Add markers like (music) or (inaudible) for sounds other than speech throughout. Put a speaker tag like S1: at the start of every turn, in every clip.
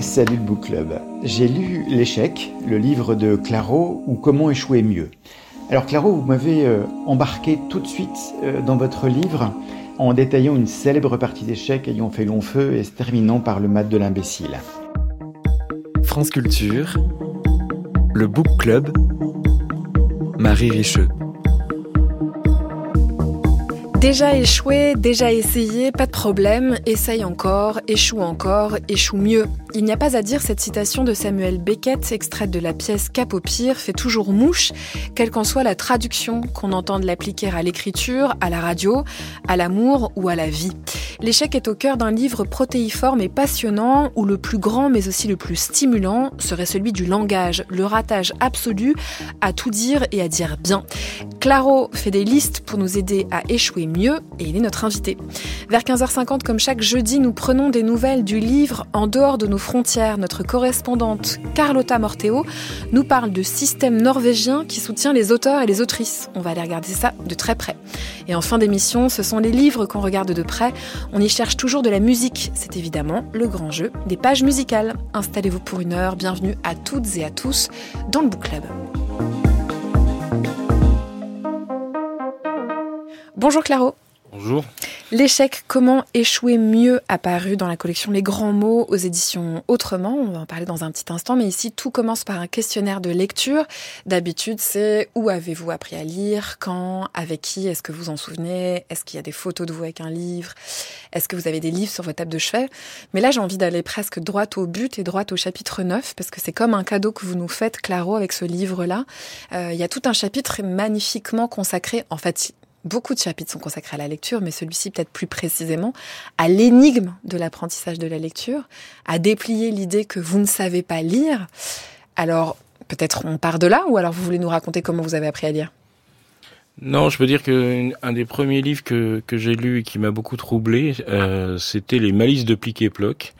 S1: Salut le Book Club. J'ai lu L'échec, le livre de Claro ou Comment échouer mieux. Alors Claro, vous m'avez euh, embarqué tout de suite euh, dans votre livre en détaillant une célèbre partie d'échecs ayant fait long feu et se terminant par le mat de l'imbécile.
S2: France Culture, le Book Club, Marie Richeux.
S3: Déjà échoué, déjà essayé, pas de problème, essaye encore, échoue encore, échoue mieux. Il n'y a pas à dire, cette citation de Samuel Beckett, extraite de la pièce Cap au pire, fait toujours mouche, quelle qu'en soit la traduction qu'on entende l'appliquer à l'écriture, à la radio, à l'amour ou à la vie. L'échec est au cœur d'un livre protéiforme et passionnant où le plus grand mais aussi le plus stimulant serait celui du langage, le ratage absolu à tout dire et à dire bien. Claro fait des listes pour nous aider à échouer mieux et il est notre invité. Vers 15h50 comme chaque jeudi, nous prenons des nouvelles du livre en dehors de nos frontières. Notre correspondante Carlotta Morteo nous parle de système norvégien qui soutient les auteurs et les autrices. On va aller regarder ça de très près. Et en fin d'émission, ce sont les livres qu'on regarde de près. On y cherche toujours de la musique. C'est évidemment le grand jeu des pages musicales. Installez-vous pour une heure. Bienvenue à toutes et à tous dans le Book Club. Bonjour Claro.
S4: Bonjour.
S3: L'échec, comment échouer mieux apparu dans la collection Les Grands Mots aux éditions Autrement? On va en parler dans un petit instant, mais ici tout commence par un questionnaire de lecture. D'habitude, c'est où avez-vous appris à lire, quand, avec qui, est-ce que vous en souvenez, est-ce qu'il y a des photos de vous avec un livre, est-ce que vous avez des livres sur votre table de chevet? Mais là, j'ai envie d'aller presque droit au but et droit au chapitre 9, parce que c'est comme un cadeau que vous nous faites, Claro, avec ce livre-là. Euh, il y a tout un chapitre magnifiquement consacré, en fait, Beaucoup de chapitres sont consacrés à la lecture, mais celui-ci peut-être plus précisément à l'énigme de l'apprentissage de la lecture, à déplier l'idée que vous ne savez pas lire. Alors, peut-être on part de là, ou alors vous voulez nous raconter comment vous avez appris à lire?
S4: Non, je peux dire que un des premiers livres que, que j'ai lu et qui m'a beaucoup troublé, euh, c'était les Malices de Plic et Ploc.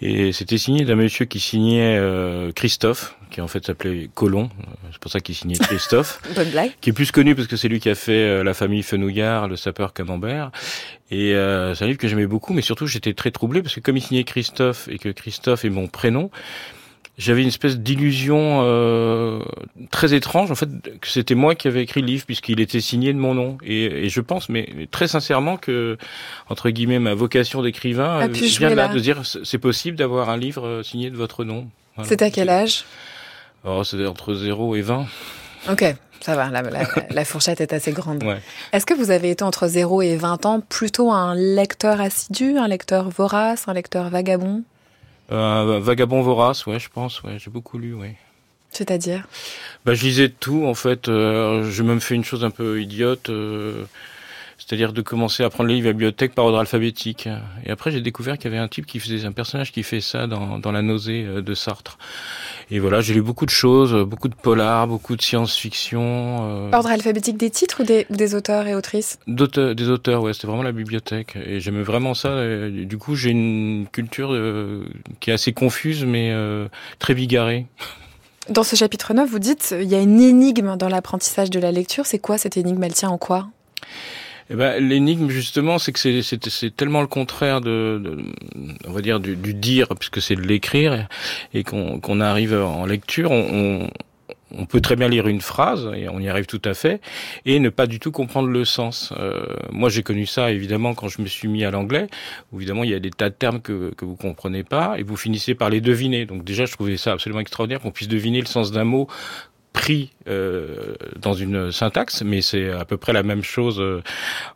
S4: Et c'était signé d'un monsieur qui signait euh, Christophe, qui en fait s'appelait Colomb. C'est pour ça qu'il signait Christophe. (laughs)
S3: Bonne blague.
S4: Qui est plus connu parce que c'est lui qui a fait euh, La famille Fenouillard, Le sapeur Camembert. Et euh, c'est un livre que j'aimais beaucoup, mais surtout j'étais très troublé parce que comme il signait Christophe et que Christophe est mon prénom, j'avais une espèce d'illusion euh, très étrange en fait que c'était moi qui avais écrit le livre puisqu'il était signé de mon nom et, et, je pense mais très sincèrement que entre guillemets ma vocation d'écrivain
S3: euh,
S4: vient de là, de dire c'est possible d'avoir un livre euh, signé de votre nom.
S3: Voilà. C'est à quel âge?
S4: Oh, c'est entre 0 et 20.
S3: Ok, ça va, la, la, la fourchette est assez grande.
S4: Ouais.
S3: Est-ce que vous avez été entre 0 et 20 ans plutôt un lecteur assidu, un lecteur vorace, un lecteur vagabond?
S4: Euh, vagabond vorace, ouais, je pense, ouais, j'ai beaucoup lu, ouais.
S3: C'est-à-dire?
S4: Bah, Je lisais tout, en fait. Euh, j'ai même fait une chose un peu idiote, euh, c'est-à-dire de commencer à prendre les livres à la bibliothèque par ordre alphabétique. Et après, j'ai découvert qu'il y avait un type qui faisait, un personnage qui fait ça dans, dans La nausée euh, de Sartre. Et voilà, j'ai lu beaucoup de choses, beaucoup de polars, beaucoup de science-fiction.
S3: Euh... Ordre alphabétique des titres ou des, ou des auteurs et autrices?
S4: D'auteurs, Des auteurs, ouais, c'était vraiment la bibliothèque. Et j'aimais vraiment ça. Et du coup, j'ai une culture euh, qui est assez confuse, mais euh, très bigarrée. (laughs)
S3: Dans ce chapitre 9, vous dites, il y a une énigme dans l'apprentissage de la lecture. C'est quoi cette énigme? Elle tient en quoi?
S4: Eh ben, l'énigme justement, c'est que c'est, tellement le contraire de, de, on va dire du, du dire, puisque c'est de l'écrire, et qu'on, arrive en lecture, on, on, peut très bien lire une phrase et on y arrive tout à fait, et ne pas du tout comprendre le sens. Euh, moi, j'ai connu ça évidemment quand je me suis mis à l'anglais. Évidemment, il y a des tas de termes que que vous comprenez pas, et vous finissez par les deviner. Donc déjà, je trouvais ça absolument extraordinaire qu'on puisse deviner le sens d'un mot pris euh, dans une syntaxe, mais c'est à peu près la même chose euh,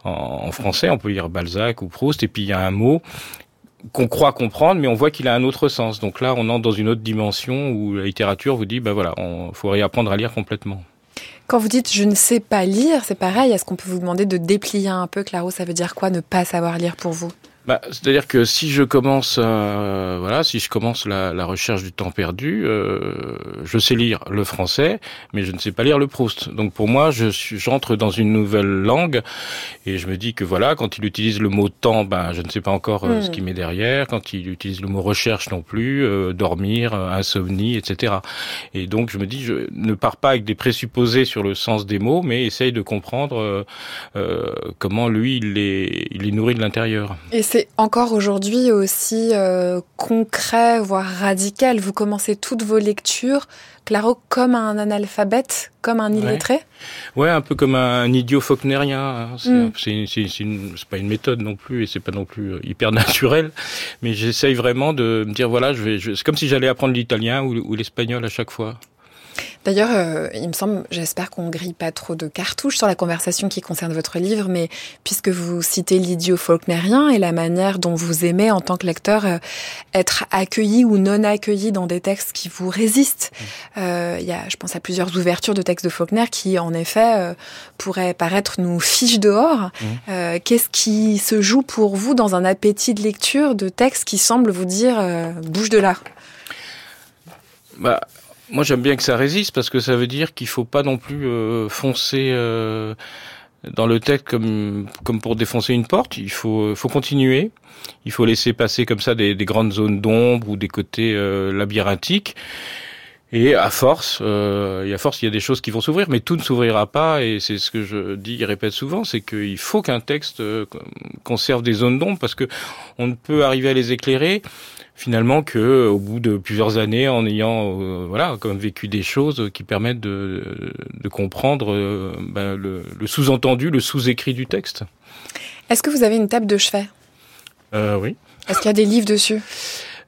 S4: en, français. On peut lire Balzac ou Proust, et puis il y a un mot qu'on croit comprendre, mais on voit qu'il a un autre sens. Donc là, on entre dans une autre dimension où la littérature vous dit, ben voilà, on faut réapprendre à lire complètement.
S3: Quand vous dites je ne sais pas lire, c'est pareil. Est-ce qu'on peut vous demander de déplier un peu, Claro? Ça veut dire quoi ne pas savoir lire pour vous?
S4: Bah, c'est-à-dire que si je commence, euh, voilà, si je commence la, la recherche du temps perdu, euh, je sais lire le français, mais je ne sais pas lire le Proust. Donc pour moi, je j'entre dans une nouvelle langue et je me dis que voilà, quand il utilise le mot temps, ben je ne sais pas encore euh, ce qui met derrière. Quand il utilise le mot recherche non plus, euh, dormir, euh, insomnie, etc. Et donc je me dis, je ne pars pas avec des présupposés sur le sens des mots, mais essaye de comprendre comment lui il les il les nourrit de l'intérieur.
S3: C'est encore aujourd'hui aussi euh, concret, voire radical. Vous commencez toutes vos lectures, Claro, comme un analphabète, comme un illettré?
S4: Ouais, un peu comme un idiot faulknerien. Hein. Mm. C'est pas une méthode non plus, et c'est pas non plus euh, hyper naturel. Mais j'essaye vraiment de me dire, voilà, je vais, c'est comme si j'allais apprendre l'italien ou l'espagnol à chaque fois.
S3: D'ailleurs, euh, il me semble, j'espère qu'on grille pas trop de cartouches sur la conversation qui concerne votre livre, mais puisque vous citez l'idiot faulknerien et la manière dont vous aimez en tant que lecteur euh, être accueilli ou non accueilli dans des textes qui vous résistent. Mmh. Euh, il y a, je pense à plusieurs ouvertures de textes de Faulkner qui, en effet, pourraient paraître nous fiches dehors. Mmh. Qu'est-ce qui se joue pour vous dans un appétit de lecture de textes qui semblent vous dire bouge de là?
S4: Bah, moi, j'aime bien que ça résiste parce que ça veut dire qu'il faut pas non plus euh, foncer euh, dans le texte comme comme pour défoncer une porte. Il faut faut continuer. Il faut laisser passer comme ça des, des grandes zones d'ombre ou des côtés euh, labyrinthiques. Et à force, euh, et à force, il y a des choses qui vont s'ouvrir, mais tout ne s'ouvrira pas. Et c'est ce que je dis et répète souvent, c'est qu'il faut qu'un texte conserve des zones d'ombre parce que on ne peut arriver à les éclairer finalement que au bout de plusieurs années en ayant euh, voilà comme vécu des choses qui permettent de, de comprendre euh, ben, le, le sous-entendu le sous-écrit du texte.
S3: Est-ce que vous avez une table de chevet?
S4: Euh, oui.
S3: Est-ce qu'il y a des livres dessus?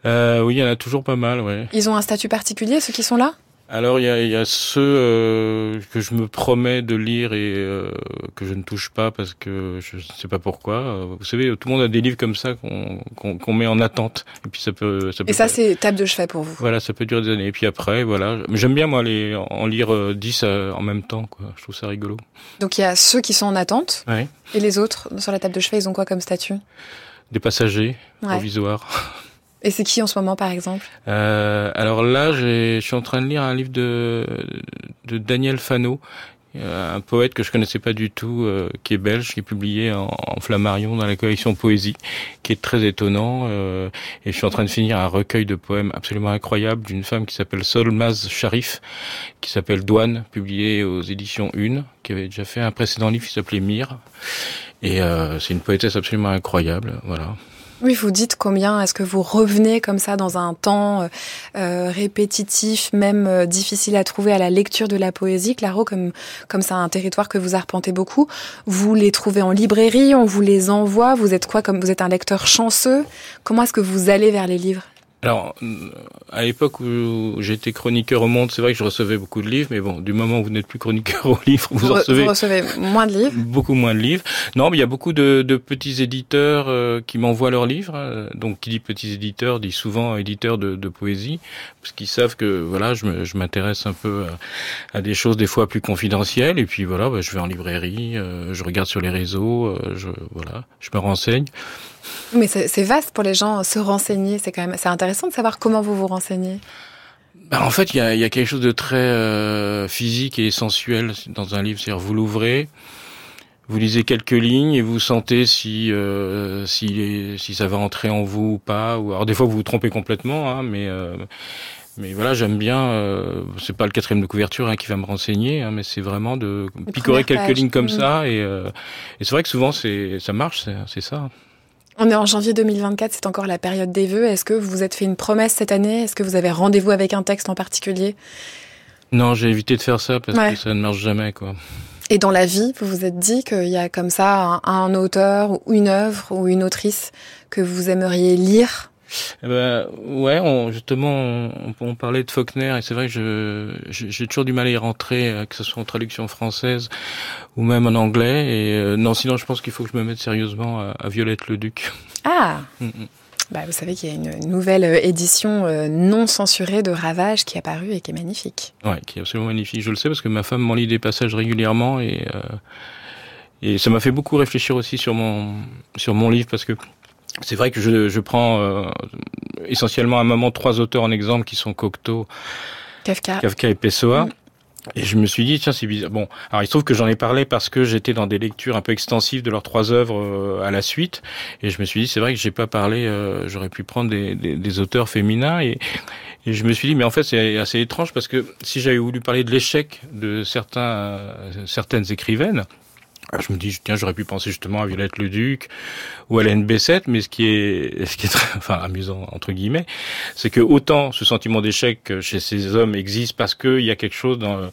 S4: Euh, oui il y en a toujours pas mal ouais
S3: ils ont un statut particulier ceux qui sont là?
S4: Alors il y a, y a, ceux euh, que je me promets de lire et euh, que je ne touche pas parce que je ne sais pas pourquoi. Vous savez, tout le monde a des livres comme ça qu'on qu'on met en attente et puis ça peut. Ça peut
S3: et ça c'est table de chevet pour vous.
S4: Voilà, ça peut durer des années. Et puis après, voilà. J'aime bien moi les en lire 10 en même temps. Quoi. Je trouve ça rigolo.
S3: Donc il y a ceux qui sont en attente.
S4: Ouais.
S3: Et les autres sur la table de chevet, ils ont quoi comme statut?
S4: Des passagers ouais. provisoires.
S3: Et c'est qui en ce moment, par exemple?
S4: Euh, Alors là, je suis en train de lire un livre de, de Daniel Fano, euh, un poète que je connaissais pas du tout, euh, qui est belge, qui est publié en, en, Flammarion dans la collection Poésie, qui est très étonnant. Euh, et je suis en train de finir un recueil de poèmes absolument incroyable d'une femme qui s'appelle Solmaz Sharif, qui s'appelle Douane, publié aux éditions Une, qui avait déjà fait un précédent livre qui s'appelait Mire. Et euh, c'est une poétesse absolument incroyable, voilà.
S3: Oui, vous dites combien est-ce que vous revenez comme ça dans un temps euh, euh, répétitif, même euh, difficile à trouver à la lecture de la poésie, Claro, comme comme c'est un territoire que vous arpentez beaucoup. Vous les trouvez en librairie, on vous les envoie. Vous êtes quoi comme vous êtes un lecteur chanceux Comment est-ce que vous allez vers les livres?
S4: Alors, à l'époque où j'étais chroniqueur au Monde, c'est vrai que je recevais beaucoup de livres, mais bon, du moment où vous n'êtes plus chroniqueur au livre, vous,
S3: vous
S4: recevez,
S3: vous recevez moins de livres.
S4: Beaucoup moins de livres. Non, mais il y a beaucoup de, de petits éditeurs euh, qui m'envoient leurs livres. Euh, donc, qui dit petits éditeurs dit souvent éditeurs de, de poésie, parce qu'ils savent que voilà, je m'intéresse un peu à, à, des choses des fois plus confidentielles. Et puis voilà, bah, je vais en librairie, euh, je regarde sur les réseaux, euh, je voilà, je me renseigne.
S3: Mais c'est vaste pour les gens se renseigner. C'est quand même c'est intéressant de savoir comment vous vous renseignez.
S4: Ben en fait, il y a, y a, quelque chose de très euh, physique et sensuel dans un livre. C'est-à-dire, vous l'ouvrez, vous lisez quelques lignes et vous sentez si euh, si, si ça va entrer en vous ou pas. Ou alors des fois vous vous trompez complètement, hein, mais euh, mais voilà, j'aime bien. Euh, c'est pas le quatrième de couverture hein, qui va me renseigner, hein, mais c'est vraiment de picorer quelques pages. lignes comme mmh. ça. Et, euh, et c'est vrai que souvent c'est ça marche, c'est ça.
S3: On est en janvier 2024, c'est encore la période des vœux. Est-ce que vous vous êtes fait une promesse cette année? Est-ce que vous avez rendez-vous avec un texte en particulier?
S4: Non, j'ai évité de faire ça parce ouais. que ça ne marche jamais, quoi.
S3: Et dans la vie, vous vous êtes dit qu'il y a comme ça un, un, auteur ou une œuvre ou une autrice que vous aimeriez lire?
S4: Eh ben, ouais, on, justement, on, on, parlait de Faulkner et c'est vrai que je, j'ai toujours du mal à y rentrer, euh, que ce soit en traduction française ou même en anglais. Et euh, non, sinon, je pense qu'il faut que je me mette sérieusement à, à Violette le Duc.
S3: Ah. (laughs) Mm -mm. Bah, vous savez qu'il y a une nouvelle euh, édition non censurée de Ravage qui est apparue et qui est magnifique.
S4: Ouais, qui est absolument magnifique. Je le sais parce que ma femme m'en lit des passages régulièrement et euh, et ça m'a fait beaucoup réfléchir aussi sur mon sur mon livre parce que c'est vrai que je, je prends euh, essentiellement à un moment trois auteurs en exemple qui sont Cocteau,
S3: Kafka,
S4: Kafka et Pessoa. Mm. Et je me suis dit, tiens, c'est bizarre. Bon, alors il se trouve que j'en ai parlé parce que j'étais dans des lectures un peu extensives de leurs trois œuvres euh, à la suite. Et je me suis dit, c'est vrai que j'ai pas parlé, euh, j'aurais pu prendre des, des, des, auteurs féminins. Et, et je me suis dit, mais en fait, c'est assez étrange parce que si j'avais voulu parler de l'échec de certains, euh, certaines écrivaines, je me dis, tiens, j'aurais pu penser justement à Violette le Duc ou à Hélène Bessette, mais ce qui est, (laughs) ce qui est très, enfin, amusant, entre guillemets, c'est que autant ce sentiment d'échec chez ces hommes existe parce qu'il y a quelque chose dans,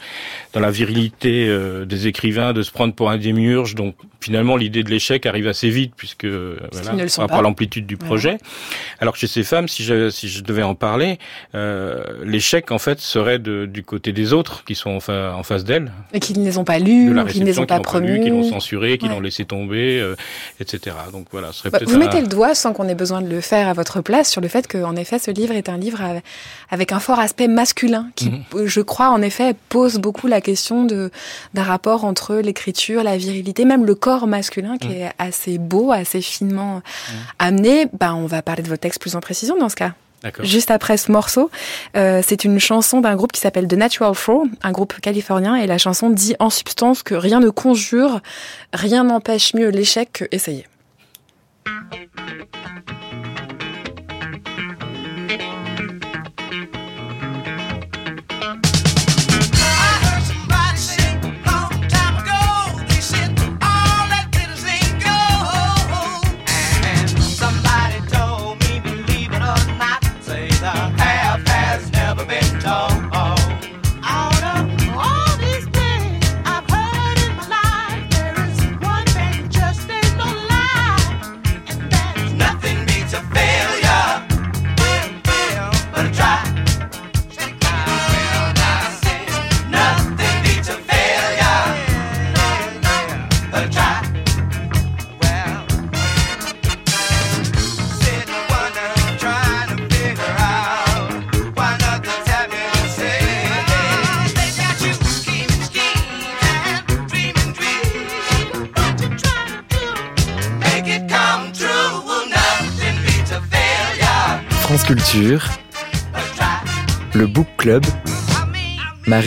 S4: dans la virilité euh, des écrivains de se prendre pour un démiurge, donc finalement l'idée de l'échec arrive assez vite puisque, voilà, par rapport à l'amplitude du projet. Alors que chez ces femmes, si je, si je devais en parler, euh, l'échec, en fait, serait de, du côté des autres qui sont en, en face d'elles.
S3: Et qui ne les ont pas lus, qui ne les ont pas promus
S4: censuré, qui l'ont laissé tomber, euh, etc. Donc voilà,
S3: ce serait bah, Vous mettez le doigt, sans qu'on ait besoin de le faire à votre place, sur le fait qu'en effet, ce livre est un livre avec un fort aspect masculin, qui, mhm. je crois, en effet, pose beaucoup la question d'un rapport entre l'écriture, la virilité, même le corps masculin, qui mhm. est assez beau, assez finement mhm. amené. Bah, on va parler de votre texte plus en précision dans ce cas juste après ce morceau. Euh, c'est une chanson d'un groupe qui s'appelle The Natural Flow, un groupe californien, et la chanson dit en substance que rien ne conjure, rien n'empêche mieux l'échec que essayer.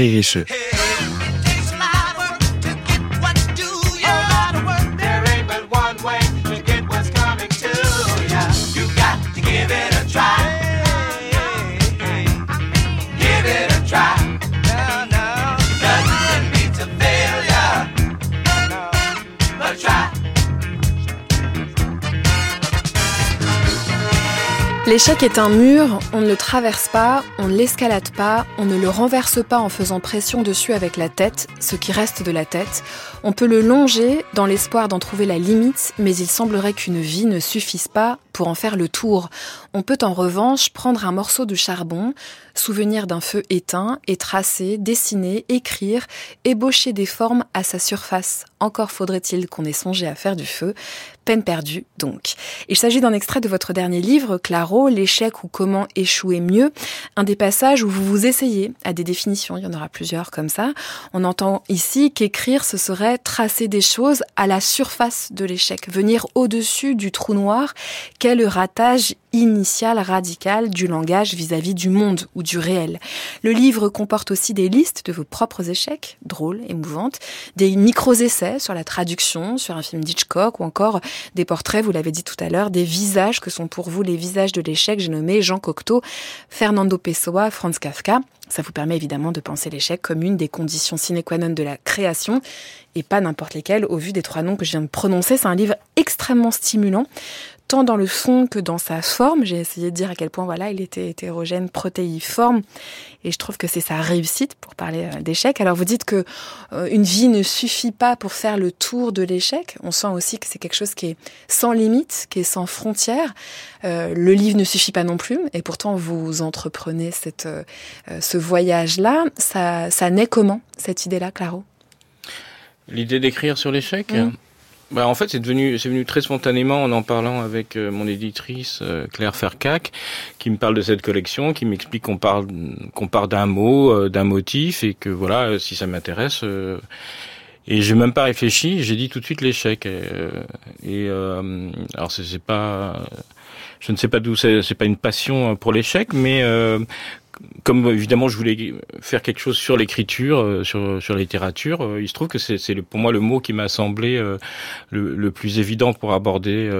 S2: Marie Richeux.
S3: L'échec est un mur, on ne le traverse pas, on ne l'escalade pas, on ne le renverse pas en faisant pression dessus avec la tête, ce qui reste de la tête. On peut le longer dans l'espoir d'en trouver la limite, mais il semblerait qu'une vie ne suffise pas pour en faire le tour. On peut en revanche prendre un morceau de charbon, souvenir d'un feu éteint, et tracer, dessiner, écrire, ébaucher des formes à sa surface. Encore faudrait-il qu'on ait songé à faire du feu. Peine perdue, donc. Il s'agit d'un extrait de votre dernier livre, Claro, L'échec ou comment échouer mieux. Un des passages où vous vous essayez à des définitions. Il y en aura plusieurs comme ça. On entend ici qu'écrire, ce serait tracer des choses à la surface de l'échec, venir au-dessus du trou noir, quel ratage initial radical du langage vis-à-vis du monde du réel. Le livre comporte aussi des listes de vos propres échecs, drôles, émouvantes, des micros-essais sur la traduction, sur un film d'Hitchcock ou encore des portraits, vous l'avez dit tout à l'heure, des visages que sont pour vous les visages de l'échec. J'ai nommé Jean Cocteau, Fernando Pessoa, Franz Kafka. Ça vous permet évidemment de penser l'échec comme une des conditions sine qua non de la création et pas n'importe lesquelles au vu des trois noms que je viens de prononcer. C'est un livre extrêmement stimulant tant dans le fond que dans sa forme. J'ai essayé de dire à quel point voilà, il était hétérogène, protéiforme, et je trouve que c'est sa réussite pour parler euh, d'échec. Alors vous dites que euh, une vie ne suffit pas pour faire le tour de l'échec. On sent aussi que c'est quelque chose qui est sans limite, qui est sans frontières. Euh, le livre ne suffit pas non plus, et pourtant vous entreprenez cette, ce voyage-là. Ça, ça naît comment cette idée-là, Claro?
S4: L'idée d'écrire sur l'échec? Mmh. Bah, en fait, c'est devenu, c'est venu très spontanément en en parlant avec euh, mon éditrice euh, Claire Fercac, qui me parle de cette collection, qui m'explique qu'on parle, qu'on part d'un mot, euh, d'un motif, et que voilà, si ça m'intéresse. et j'ai même pas réfléchi, j'ai dit tout de suite l'échec. Et, alors c'est pas, je ne sais pas d'où c'est, c'est pas une passion pour l'échec, mais comme évidemment je voulais faire quelque chose sur l'écriture, euh, sur, sur la littérature, euh, il se trouve que c'est pour moi le mot qui m'a semblé euh, le, le, plus évident pour aborder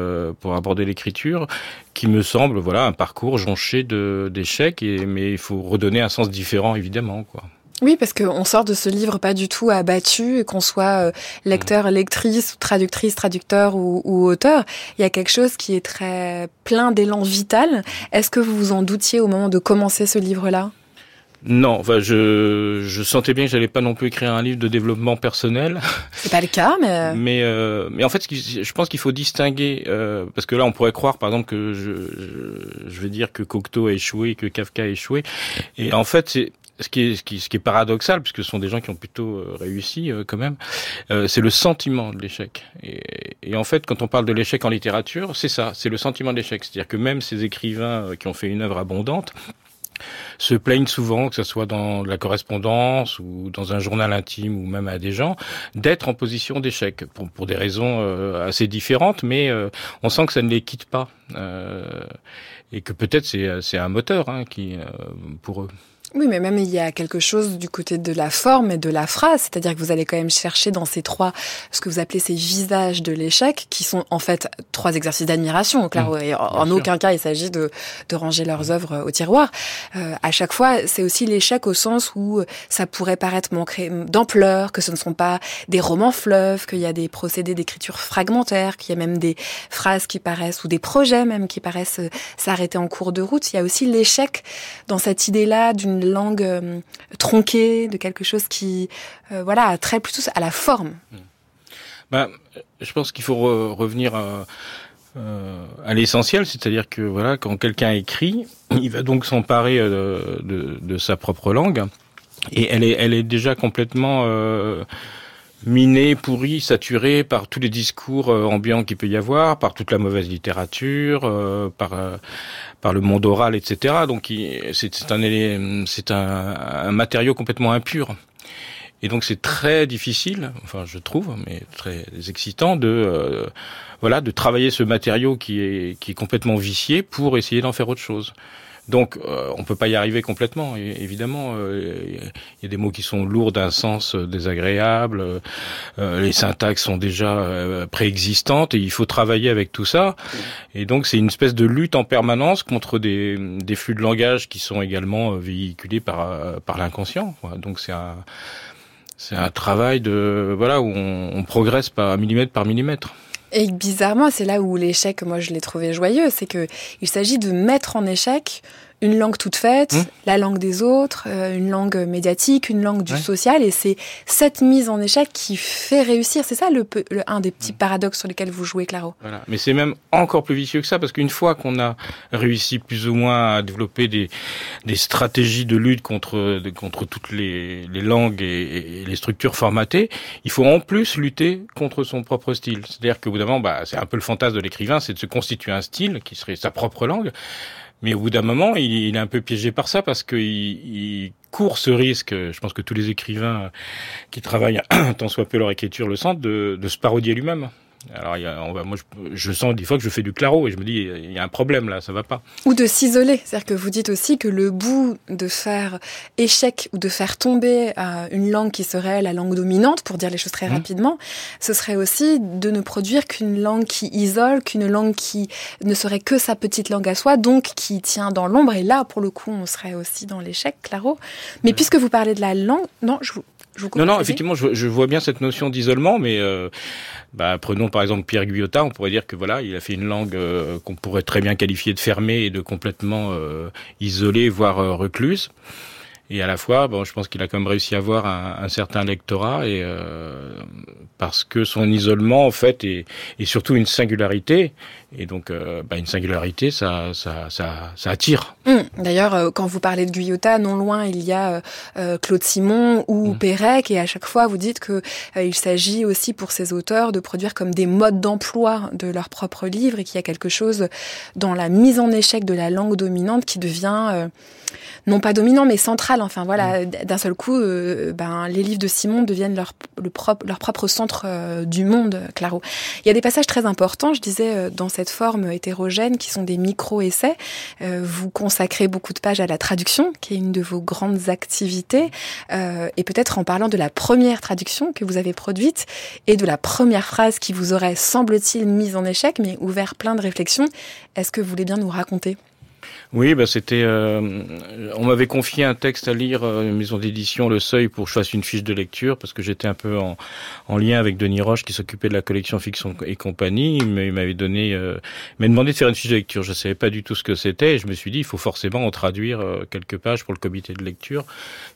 S4: pour aborder l'écriture, qui me semble voilà un parcours jonché d'échecs, mais il faut redonner un sens différent évidemment quoi.
S3: Oui, parce qu'on sort de ce livre pas du tout abattu, qu'on soit euh, lecteur, lectrice, traductrice, traducteur ou, ou, auteur. Il y a quelque chose qui est très plein d'élan vital. Est-ce que vous vous en doutiez au moment de commencer ce livre-là?
S4: Non, enfin, je, je sentais bien que j'allais pas non plus écrire un livre de développement personnel.
S3: C'est pas le cas, mais. (laughs)
S4: Mais, euh, mais en fait, je pense qu'il faut distinguer euh, parce que là, on pourrait croire, par exemple, que je, je, je vais dire que Cocteau a échoué, que Kafka a échoué, et en fait, c'est ce qui est ce qui, ce qui est paradoxal puisque ce sont des gens qui ont plutôt euh, réussi euh, quand même euh, c'est le sentiment de l'échec et, et, en fait quand on parle de l'échec en littérature c'est ça c'est le sentiment de l'échec c'est-à-dire que même ces écrivains qui ont fait une œuvre abondante se plaignent souvent, que ce soit dans la correspondance ou dans un journal intime ou même à des gens, d'être en position d'échec pour, pour, des raisons euh, assez différentes, mais euh, on sent que ça ne les quitte pas euh, et que peut-être c'est un moteur hein, qui pour eux.
S3: Oui, mais même il y a quelque chose du côté de la forme et de la phrase, c'est-à-dire que vous allez quand même chercher dans ces trois, ce que vous appelez ces visages de l'échec, qui sont en fait trois exercices d'admiration. Claro, mmh, en aucun cas il s'agit de, de ranger leurs mmh. œuvres au tiroir. Euh, à chaque fois, c'est aussi l'échec au sens où ça pourrait paraître manquer d'ampleur, que ce ne sont pas des romans fleuves, qu'il y a des procédés d'écriture fragmentaires, qu'il y a même des phrases qui paraissent ou des projets même qui paraissent s'arrêter en cours de route. Il y a aussi l'échec dans cette idée-là d'une langue euh, tronquée, de quelque chose qui, euh, voilà, très plutôt à la forme.
S4: Ben, je pense qu'il faut revenir à, euh, à l'essentiel, c'est-à-dire que voilà, quand quelqu'un écrit, il va donc s'emparer de, sa propre langue, et elle est, elle est déjà complètement miné, pourri, saturé par tous les discours ambiants qu'il peut y avoir, par toute la mauvaise littérature, par par le monde oral, etc. Donc c'est un c'est un, un matériau complètement impur. Et donc c'est très difficile, enfin je trouve, mais très excitant de voilà de travailler ce matériau qui est qui est complètement vicié pour essayer d'en faire autre chose. Donc, euh, on peut pas y arriver complètement. évidemment, euh, il y a des mots qui sont lourds d'un sens euh, désagréable. Euh, les syntaxes sont déjà préexistantes et il faut travailler avec tout ça. Et donc, c'est une espèce de lutte en permanence contre des, des flux de langage qui sont également véhiculés par par l'inconscient. Donc, c'est un c'est un travail de voilà où on, on progresse par millimètre par millimètre.
S3: Et bizarrement, c'est là où l'échec, moi, je l'ai trouvé joyeux, c'est que il s'agit de mettre en échec une langue toute faite, mmh. la langue des autres, euh, une langue médiatique, une langue du social, et c'est cette mise en échec qui fait réussir. C'est ça le, le, un des petits mmh. paradoxes sur lesquels vous jouez, Claro.
S4: Voilà. Mais c'est même encore plus vicieux que ça, parce qu'une fois qu'on a réussi plus ou moins à développer des, des stratégies de lutte contre, contre toutes les, les langues et, et, les structures formatées, il faut en plus lutter contre son propre style. C'est-à-dire qu'au bout d'un moment, bah, c'est un peu le fantasme de l'écrivain, c'est de se constituer un style qui serait sa propre langue. Mais au bout d'un moment, il, est un peu piégé par ça parce qu'il il court ce risque. Je pense que tous les écrivains qui travaillent (clears throat) tant soit peu leur écriture le sentent de, de se parodier lui-même. Alors, il y a, on va, moi, je, je, sens des fois que je fais du claro et je me dis, il y a un problème là, ça va pas.
S3: Ou de s'isoler. C'est-à-dire que vous dites aussi que le bout de faire échec ou de faire tomber euh, une langue qui serait la langue dominante, pour dire les choses très mmh. rapidement, ce serait aussi de ne produire qu'une langue qui isole, qu'une langue qui ne serait que sa petite langue à soi, donc qui tient dans l'ombre. Et là, pour le coup, on serait aussi dans l'échec, claro. Mais mmh. puisque vous parlez de la langue, non, je vous,
S4: non, non, effectivement, je, je, vois bien cette notion d'isolement, mais euh, bah, prenons par exemple Pierre Guyota, on pourrait dire que voilà, il a fait une langue euh, qu'on pourrait très bien qualifier de fermée et de complètement euh, isolée, voire euh, recluse. Et à la fois, bon, je pense qu'il a quand même réussi à avoir un, un certain lectorat et euh, parce que son isolement en fait est, est surtout une singularité et donc euh, bah, une singularité ça ça ça, ça attire.
S3: Mmh. D'ailleurs, euh, quand vous parlez de Guyota, non loin il y a euh, Claude Simon ou mmh. Pérec et à chaque fois vous dites que il s'agit aussi pour ces auteurs de produire comme des modes d'emploi de leurs propres livres et qu'il y a quelque chose dans la mise en échec de la langue dominante qui devient euh, non pas dominant mais central. Enfin voilà, mmh. d'un seul coup, euh, ben les livres de Simon deviennent leur le propre leur propre centre euh, du monde, Claro. Il y a des passages très importants, je disais, euh, dans cette forme hétérogène qui sont des micro-essais. Vous consacrez beaucoup de pages à la traduction, qui est une de vos grandes activités, et peut-être en parlant de la première traduction que vous avez produite et de la première phrase qui vous aurait, semble-t-il, mise en échec, mais ouvert plein de réflexions. Est-ce que vous voulez bien nous raconter?
S4: Oui, bah c'était. Euh, on m'avait confié un texte à lire, euh, une maison d'édition Le Seuil, pour que je fasse une fiche de lecture, parce que j'étais un peu en, en, lien avec Denis Roche, qui s'occupait de la collection Fiction et compagnie. Il m'avait donné, euh, m'a demandé de faire une fiche de lecture. Je savais pas du tout ce que c'était, je me suis dit, il faut forcément en traduire euh, quelques pages pour le comité de lecture,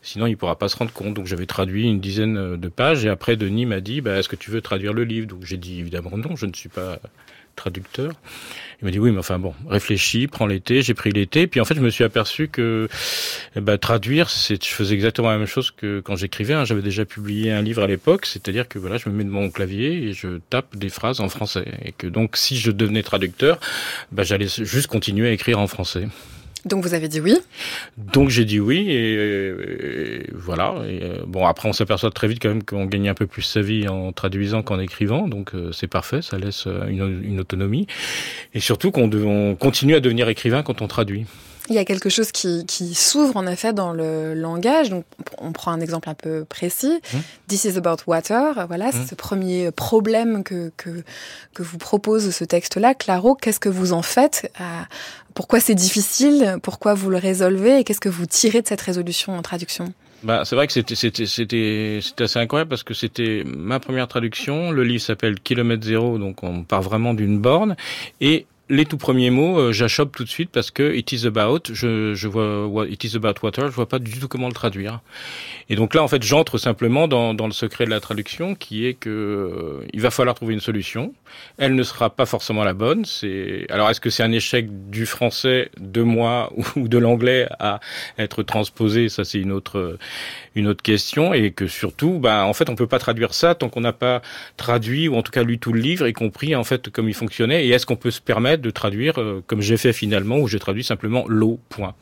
S4: sinon il pourra pas se rendre compte. Donc j'avais traduit une dizaine de pages, et après Denis m'a dit, bah, est-ce que tu veux traduire le livre? Donc j'ai dit évidemment non, je ne suis pas traducteur. Il m'a dit oui, mais enfin bon, réfléchis, prends l'été. J'ai pris l'été, puis en fait, je me suis aperçu que eh ben, traduire, c'est, je faisais exactement la même chose que quand j'écrivais. Hein. J'avais déjà publié un livre à l'époque, c'est-à-dire que voilà, je me mets de mon clavier et je tape des phrases en français, et que donc si je devenais traducteur, ben, j'allais juste continuer à écrire en français.
S3: Donc vous avez dit oui
S4: Donc j'ai dit oui et, voilà. Euh, bon après on s'aperçoit très vite quand même qu'on gagne un peu plus sa vie en traduisant qu'en écrivant, donc euh, c'est parfait, ça laisse euh, une, autonomie et surtout qu'on continue à devenir écrivain quand on traduit.
S3: Il y a quelque chose qui, qui s'ouvre en effet dans le langage. Donc, on prend un exemple un peu précis. Mmh. This is about water. Voilà, c'est mmh. ce premier problème que, que, que vous propose ce texte-là. Claro, qu'est-ce que vous en faites? Pourquoi c'est difficile? Pourquoi vous le résolvez? Et qu'est-ce que vous tirez de cette résolution en traduction?
S4: Bah, c'est vrai que c'était c'était c'était c'était assez incroyable parce que c'était ma première traduction. Le livre s'appelle Kilomètre zéro, donc on part vraiment d'une borne et les tout premiers mots, euh, j'achoppe tout de suite parce que it is about, je, je vois it is about water, je vois pas du tout comment le traduire. Et donc là, en fait, j'entre simplement dans, dans, le secret de la traduction, qui est que euh, il va falloir trouver une solution. Elle ne sera pas forcément la bonne. C'est alors est-ce que c'est un échec du français de moi (laughs) ou de l'anglais à être transposé? Ça, c'est une autre une autre question. Et que surtout, bah, en fait, on peut pas traduire ça tant qu'on n'a pas traduit ou en tout cas lu tout le livre et compris en fait comment il fonctionnait. Et est-ce qu'on peut se permettre de traduire euh, comme j'ai fait finalement, où j'ai traduit simplement l'eau. Point.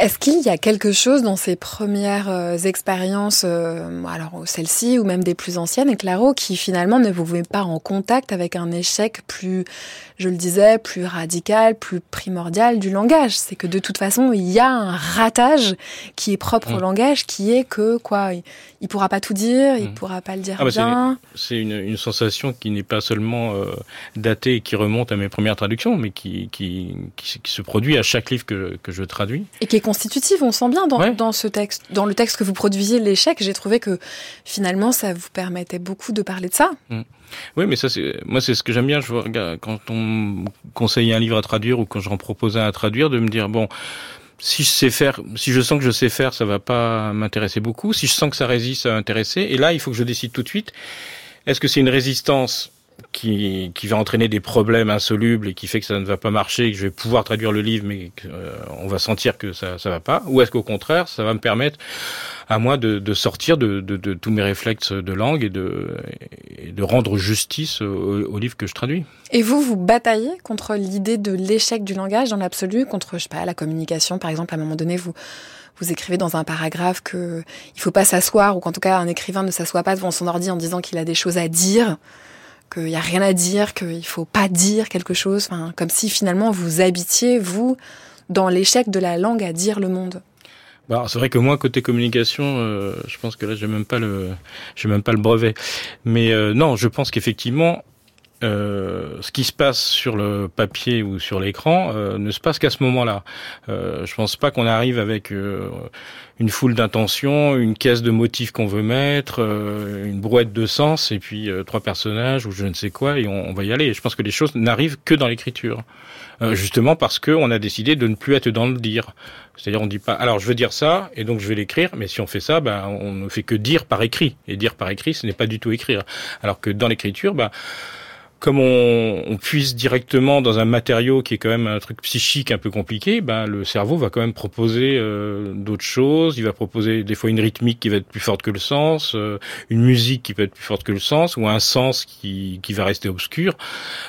S3: Est-ce qu'il y a quelque chose dans ces premières euh, expériences, euh, alors celle-ci ou même des plus anciennes, Claro, qui finalement ne vous met pas en contact avec un échec plus, je le disais, plus radical, plus primordial du langage? C'est que de toute façon, il y a un ratage qui est propre au mm. langage, qui est que quoi, il, ne pourra pas tout dire, il mm. pourra pas le dire ah bah, bien.
S4: C'est une, une, sensation qui n'est pas seulement euh, datée et qui remonte à mes premières traductions, mais qui, qui, qui, se produit à chaque livre que, que je traduis.
S3: Et qui est constitutive, on sent bien dans, dans ce texte, dans le texte que vous produisiez, l'échec, j'ai trouvé que finalement ça vous permettait beaucoup de parler de ça.
S4: Mm. Oui, mais ça, c'est moi, c'est ce que j'aime bien. Je vois, quand on conseille un livre à traduire ou quand j'en propose un à traduire, de me dire bon, si je sais faire, si je sens que je sais faire, ça va pas m'intéresser beaucoup. Si je sens que ça résiste, ça va m'intéresser. Et là, il faut que je décide tout de suite. Est-ce que c'est une résistance qui, qui va entraîner des problèmes insolubles et qui fait que ça ne va pas marcher, que je vais pouvoir traduire le livre, mais euh, va sentir que ça ça va pas, ou est-ce qu'au contraire, ça va me permettre à moi de, de sortir de, de, tous mes réflexes de langue et de, de rendre justice au, au, livre que je traduis.
S3: Et vous, vous bataillez contre l'idée de l'échec du langage dans l'absolu, contre, je sais pas, la communication, par exemple, à un moment donné, vous vous écrivez dans un paragraphe que il faut pas s'asseoir ou qu'en tout cas un écrivain ne s'assoit pas devant son ordi en disant qu'il a des choses à dire qu'il n'y a rien à dire, qu'il faut pas dire quelque chose, enfin, comme si finalement vous habitiez, vous, dans l'échec de la langue à dire le monde.
S4: Bah, c'est vrai que moi côté communication, euh, je pense que là j'ai même même pas le brevet. Mais euh, non, je pense qu'effectivement, euh, ce qui se passe sur le papier ou sur l'écran euh, ne se passe qu'à ce moment-là. Euh, je pense pas qu'on arrive avec euh, une foule d'intentions, une caisse de motifs qu'on veut mettre, une brouette de sens et puis trois personnages ou je ne sais quoi et on, on va y aller. Je pense que les choses n'arrivent que dans l'écriture, justement parce que on a décidé de ne plus être dans le dire. C'est-à-dire on dit pas alors je veux dire ça et donc je vais l'écrire, mais si on fait ça, ben on ne fait que dire par écrit et dire par écrit, ce n'est pas du tout écrire. Alors que dans l'écriture, ben comme on, on, puise directement dans un matériau qui est quand même un truc psychique un peu compliqué, ben le cerveau va quand même proposer euh, d'autres choses. Il va proposer des fois une rythmique qui va être plus forte que le sens, euh, une musique qui peut être plus forte que le sens, ou un sens qui, qui va rester obscur.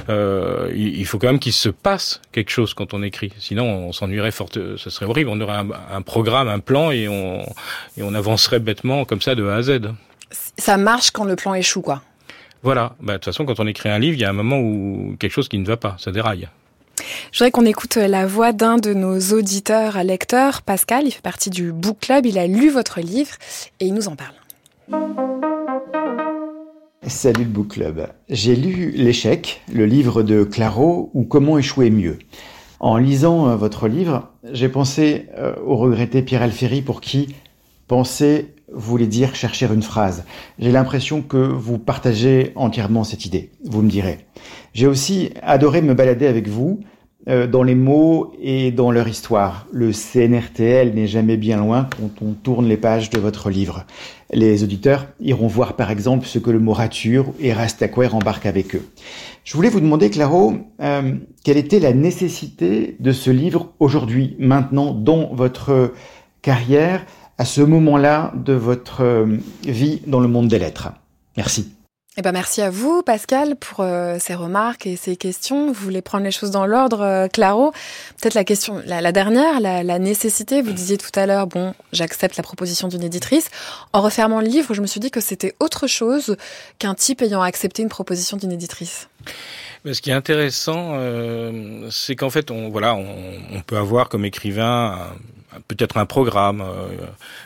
S4: Euh, il, faut quand même qu'il se passe quelque chose quand on écrit. Sinon, on s'ennuierait fort. Ce serait horrible. On aurait un, un, programme, un plan, et on, et on avancerait bêtement comme ça de A à Z.
S3: Ça marche quand le plan échoue, quoi.
S4: Voilà. Bah, de toute façon, quand on écrit un livre, il y a un moment où quelque chose qui ne va pas, ça déraille.
S3: Je voudrais qu'on écoute la voix d'un de nos auditeurs lecteurs, Pascal. Il fait partie du Book Club. Il a lu votre livre et il nous en parle.
S1: Salut le Book Club. J'ai lu L'échec, le livre de Claro ou Comment échouer mieux. En lisant votre livre, j'ai pensé au regretté Pierre Alféry pour qui penser voulait dire chercher une phrase. J'ai l'impression que vous partagez entièrement cette idée, vous me direz. J'ai aussi adoré me balader avec vous euh, dans les mots et dans leur histoire. Le CNRTL n'est jamais bien loin quand on tourne les pages de votre livre. Les auditeurs iront voir par exemple ce que le mot rature et Rastaquer embarque avec eux. Je voulais vous demander, Claro, euh, quelle était la nécessité de ce livre aujourd'hui, maintenant, dans votre carrière, à ce moment-là de votre euh, vie dans le monde des lettres. Merci.
S3: Eh ben merci à vous, Pascal, pour euh, ces remarques et ces questions. Vous voulez prendre les choses dans l'ordre, euh, Claro? Peut-être la question, la, dernière, la, la, nécessité. Vous disiez tout à l'heure, bon, j'accepte la proposition d'une éditrice. En refermant le livre, je me suis dit que c'était autre chose qu'un type ayant accepté une proposition d'une éditrice.
S4: Mais ce qui est intéressant, euh, c'est qu'en fait, on, voilà, on, on, peut avoir comme écrivain peut-être un programme, euh,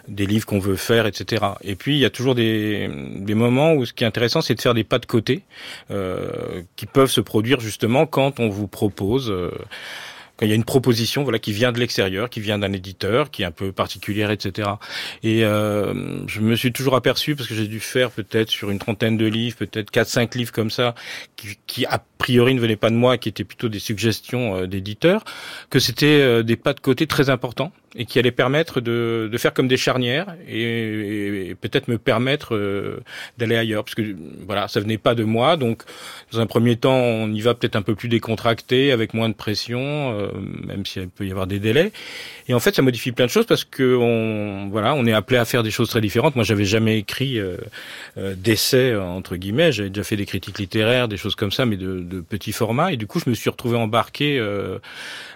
S4: des livres qu'on veut faire, etc. Et puis il y a toujours des, des moments où ce qui est intéressant, c'est de faire des pas de côté euh, qui peuvent se produire justement quand on vous propose euh, quand il y a une proposition voilà qui vient de l'extérieur, qui vient d'un éditeur, qui est un peu particulière, etc. Et euh, je me suis toujours aperçu parce que j'ai dû faire peut-être sur une trentaine de livres, peut-être quatre cinq livres comme ça, qui, qui, a priori ne venaient pas de moi, qui étaient plutôt des suggestions euh, d'éditeurs, que c'était euh, des pas de côté très importants et qui allaient permettre de, de faire comme des charnières et, et peut-être me permettre euh, d'aller ailleurs parce que voilà ça venait pas de moi donc dans un premier temps on y va peut-être un peu plus décontracté avec moins de pression même s'il peut y avoir des délais. Et en fait, ça modifie plein de choses parce que on, voilà, on est appelé à faire des choses très différentes. Moi, j'avais jamais écrit euh, euh d'essais entre guillemets. J'avais déjà fait des critiques littéraires, des choses comme ça, mais de, de petits formats. Et du coup, je me suis retrouvé embarqué euh,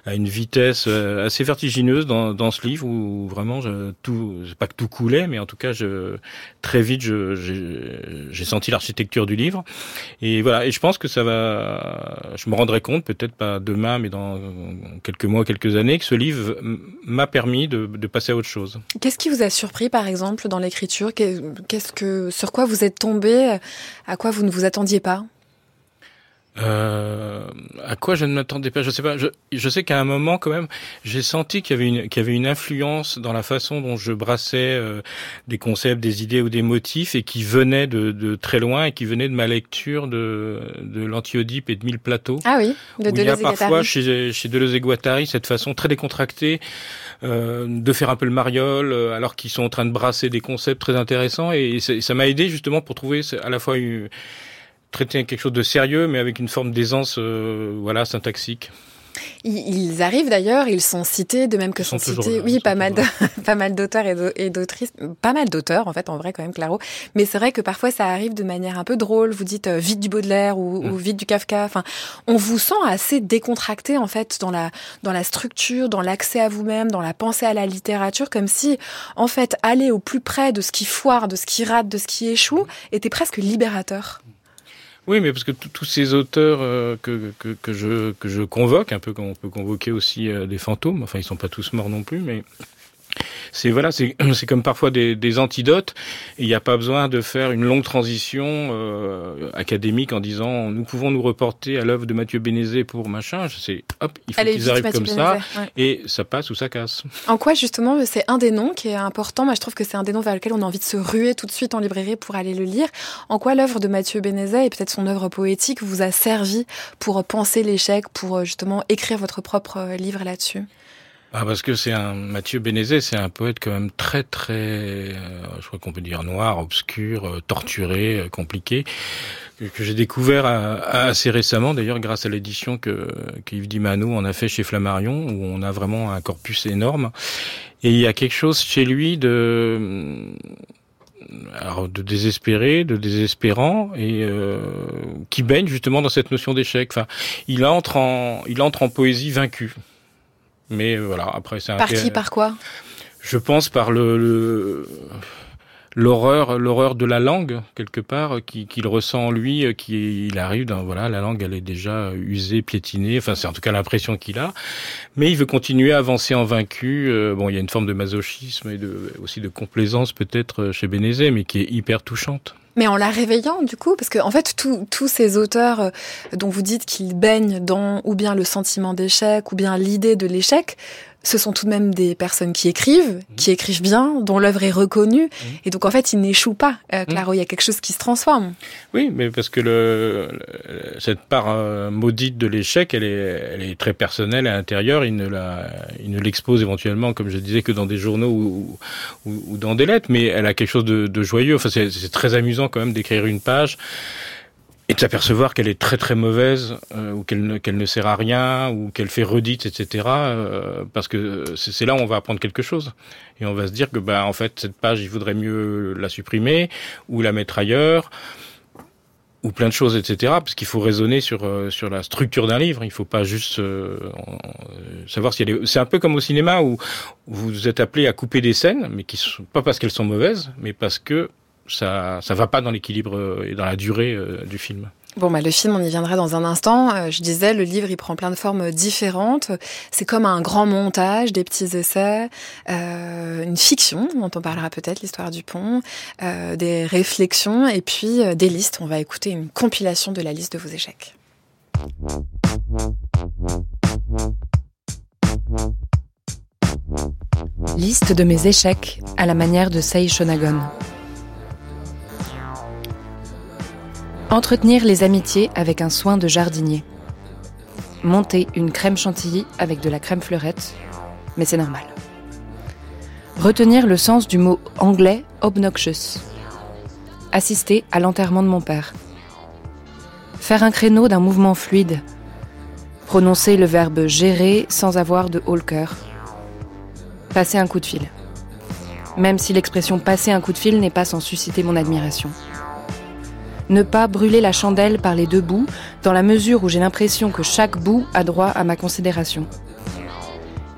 S4: à une vitesse euh, assez vertigineuse dans, dans ce livre où vraiment je, tout, pas que tout coulait, mais en tout cas, je, très vite, j'ai senti l'architecture du livre. Et voilà. Et je pense que ça va. Je me rendrai compte, peut-être pas demain, mais dans quelques mois, quelques années, que ce livre m'a permis de, de, passer à autre chose.
S3: Qu'est-ce qui vous a surpris, par exemple, dans l'écriture? Qu'est-ce que, sur quoi vous êtes tombé? À quoi vous ne vous attendiez pas?
S4: Euh, à quoi je ne m'attendais pas, je sais pas. Je, je sais qu'à un moment, quand même, j'ai senti qu'il y avait une qu'il y avait une influence dans la façon dont je brassais euh, des concepts, des idées ou des motifs, et qui venaient de, de, très loin et qui venaient de ma lecture de de l'Anti-Oedipe et de Mille Plateaux.
S3: Ah oui, de
S4: Deleuze Il y a parfois chez chez Deleuze et Guattari cette façon très décontractée euh, de faire un peu le mariole, euh, alors qu'ils sont en train de brasser des concepts très intéressants, et, et ça m'a aidé justement pour trouver à la fois une traiter quelque chose de sérieux, mais avec une forme d'aisance, euh, voilà, syntaxique.
S3: Ils arrivent d'ailleurs, ils sont cités, de même que sont, cités, oui, pas mal, de, (laughs) pas mal d'auteurs et d'autrices, pas mal d'auteurs en fait, en vrai quand même, Claro. Mais c'est vrai que parfois ça arrive de manière un peu drôle. Vous dites euh, vite du Baudelaire ou, ou, mm. vite du Kafka. Enfin, on vous sent assez décontracté en fait dans la dans la structure, dans l'accès à vous-même, dans la pensée à la littérature, comme si en fait aller au plus près de ce qui foire, de ce qui rate, de ce qui échoue, était presque libérateur.
S4: Oui, mais parce que tous ces auteurs euh, que, que, que, je, que je convoque, un peu comme on peut convoquer aussi euh, des fantômes, enfin ils sont pas tous morts non plus, mais c'est voilà, (clears throat) c'est comme parfois des, des antidotes. Il n'y a pas besoin de faire une longue transition euh, académique en disant nous pouvons nous reporter à l'œuvre de Mathieu Bénézé pour machin. C'est hop, il faut qu'ils arrivent comme ça et ça passe ou ça casse.
S3: En quoi justement c'est un des noms qui est important? Moi, je trouve que c'est un des noms vers lequel on a envie de se ruer tout de suite en librairie pour aller le lire. En quoi l'œuvre de Mathieu Bénézet et peut-être son œuvre poétique vous a servi pour penser l'échec, pour justement écrire votre propre euh, livre là-dessus?
S4: Ah, parce que c'est un Mathieu Bénézet, c'est un poète quand même très très, euh, je crois qu'on peut dire noir, obscur, euh, torturé, euh, compliqué, que, j'ai découvert assez récemment, d'ailleurs grâce à l'édition que, que Yves Dimano en a fait chez Flammarion, où on a vraiment un corpus énorme. Et il y a quelque chose chez lui de alors de désespéré, de désespérant et qui baigne justement dans cette notion d'échec. Enfin, il entre en il entre en poésie vaincue. Mais voilà, après c'est un
S3: Par qui, par quoi?
S4: Je pense par le, le l'horreur, l'horreur de la langue quelque part, qu'il ressent en lui, qu'il arrive dans voilà, la langue, elle est déjà usée, piétinée. Enfin, c'est en tout cas l'impression qu'il a. Mais il veut continuer à avancer en vaincu. bon, il y a une forme de masochisme et de, aussi de complaisance peut-être chez Bénézet, mais qui est hyper touchante.
S3: Mais en la réveillant, du coup, parce que en fait, tous ces auteurs euh, dont vous dites qu'ils baignent dans ou bien le sentiment d'échec ou bien l'idée de l'échec, ce sont tout de même des personnes qui écrivent, mmh. qui écrivent bien, dont l'œuvre est reconnue. Mmh. Et donc, en fait, ils n'échouent pas. Euh, mmh. Claro, il y a quelque chose qui se transforme.
S4: Oui, mais parce que le, cette part euh, maudite de l'échec, elle est, elle est très personnelle à l'intérieur. Il ne la, il ne l'expose éventuellement, comme je disais, que dans des journaux ou, ou, ou dans des lettres, mais elle a quelque chose de, de joyeux. Enfin, c'est très amusant quand même d'écrire une page et de s'apercevoir qu'elle est très très mauvaise euh, ou qu'elle ne, ne sert à rien ou qu'elle fait redite etc euh, parce que c'est là où on va apprendre quelque chose. Et on va se dire que bah en fait cette page il vaudrait mieux la supprimer ou la mettre ailleurs ou plein de choses etc parce qu'il faut raisonner sur euh, sur la structure d'un livre. Il faut pas juste savoir si elle est c'est un peu comme au cinéma où vous êtes appelé à couper des scènes mais qui sont pas parce qu'elles sont mauvaises mais parce que ça ça va pas dans l'équilibre euh, et dans la durée euh, du film.
S3: Bon, bah, le film, on y viendra dans un instant. Euh, je disais, le livre, il prend plein de formes différentes. C'est comme un grand montage, des petits essais, euh, une fiction, dont on parlera peut-être, l'histoire du pont, euh, des réflexions et puis des listes. On va écouter une compilation de la liste de vos échecs.
S5: Liste de mes échecs à la manière de Sei Shonagon. Entretenir les amitiés avec un soin de jardinier. Monter une crème chantilly avec de la crème fleurette, mais c'est normal. Retenir le sens du mot anglais obnoxious. Assister à l'enterrement de mon père. Faire un créneau d'un mouvement fluide. Prononcer le verbe gérer sans avoir de haut cœur. Passer un coup de fil. Même si l'expression passer un coup de fil n'est pas sans susciter mon admiration ne pas brûler la chandelle par les deux bouts, dans la mesure où j'ai l'impression que chaque bout a droit à ma considération.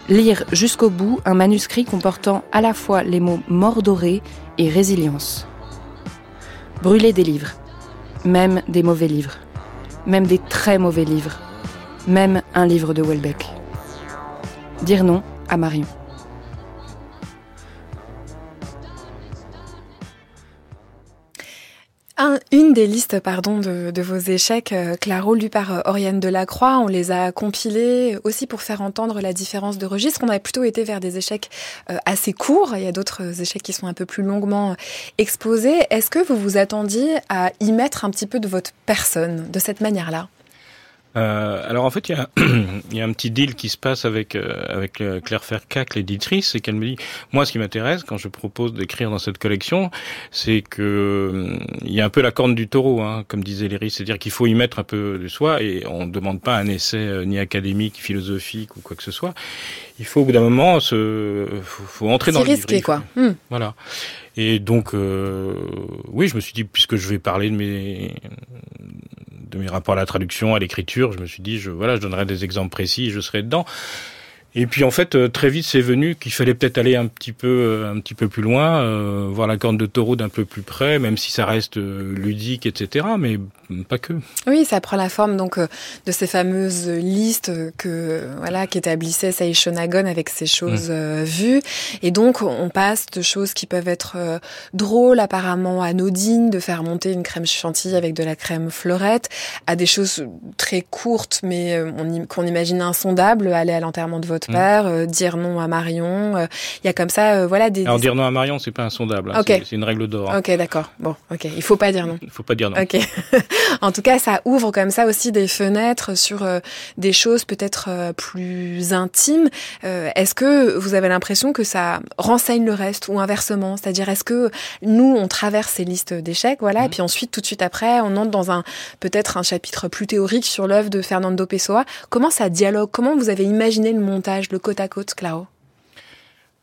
S5: Lire jusqu'au bout un manuscrit comportant à la fois les mots mort doré et résilience. Brûler des livres, même des mauvais livres, même des très mauvais livres, même un livre de Welbeck. Dire non à Marion.
S3: Une des listes pardon, de, vos échecs, euh, Claro, lues par euh, Oriane Delacroix, on les a compilés aussi pour faire entendre la différence de registre. On a plutôt été vers des échecs euh, assez courts. Il y a d'autres échecs qui sont un peu plus longuement exposés. Est-ce que vous vous attendiez à y mettre un petit peu de votre personne de cette manière-là?
S4: Euh, alors en fait, il y, a, (clears throat) il y a un petit deal qui se passe avec euh, avec euh, Claire Fercac, l'éditrice, c'est qu'elle me dit, moi, ce qui m'intéresse quand je propose d'écrire dans cette collection, c'est que il y a un peu la corne du taureau, hein, comme disait Léry, c'est-à-dire qu'il faut y mettre un peu de soi et on ne demande pas un essai ni académique, philosophique ou quoi que ce soit. Il faut au bout d'un moment se, faut, faut entrer dans le
S3: risqué, quoi. Hmm.
S4: Voilà. Et donc, oui, je me suis dit, puisque je vais parler de mes de mes rapports à la traduction, à l'écriture, je me suis dit, je, voilà, je donnerai des exemples précis, je serai dedans. Et puis en fait, euh, très vite, c'est venu qu'il fallait peut-être aller un petit peu, euh, un petit peu plus loin, euh, voir la corne de taureau d'un peu plus près, même si ça reste ludique, etc. Mais pas que.
S3: Oui, ça prend la forme donc de ces fameuses listes que voilà qu'établissait Sei Shonagon avec ces choses mmh. vues. Et donc on passe de choses qui peuvent être drôles, apparemment anodines, de faire monter une crème chantilly avec de la crème fleurette, à des choses très courtes mais qu'on imagine insondables, aller à l'enterrement de votre Mm. père, euh, dire non à Marion. Euh, il y a comme ça, euh, voilà des.
S4: Alors dire non à Marion, c'est pas insondable. Hein, c'est une règle d'or.
S3: Hein. Ok, d'accord. Bon, ok, il faut pas dire non. (laughs)
S4: Il faut pas dire non.
S3: Ok. (laughs) en tout cas, ça ouvre comme ça aussi des fenêtres sur des choses peut-être plus intimes. est-ce que vous avez l'impression que ça renseigne le reste ou inversement? C'est-à-dire, est-ce que nous, on traverse ces listes d'échecs, voilà, et mm. puis ensuite, tout de suite après, on entre dans un peut-être un chapitre plus théorique sur l'œuvre de Fernando Pessoa. Comment ça dialogue? Comment vous avez imaginé le montage? Le côte à côte, Claro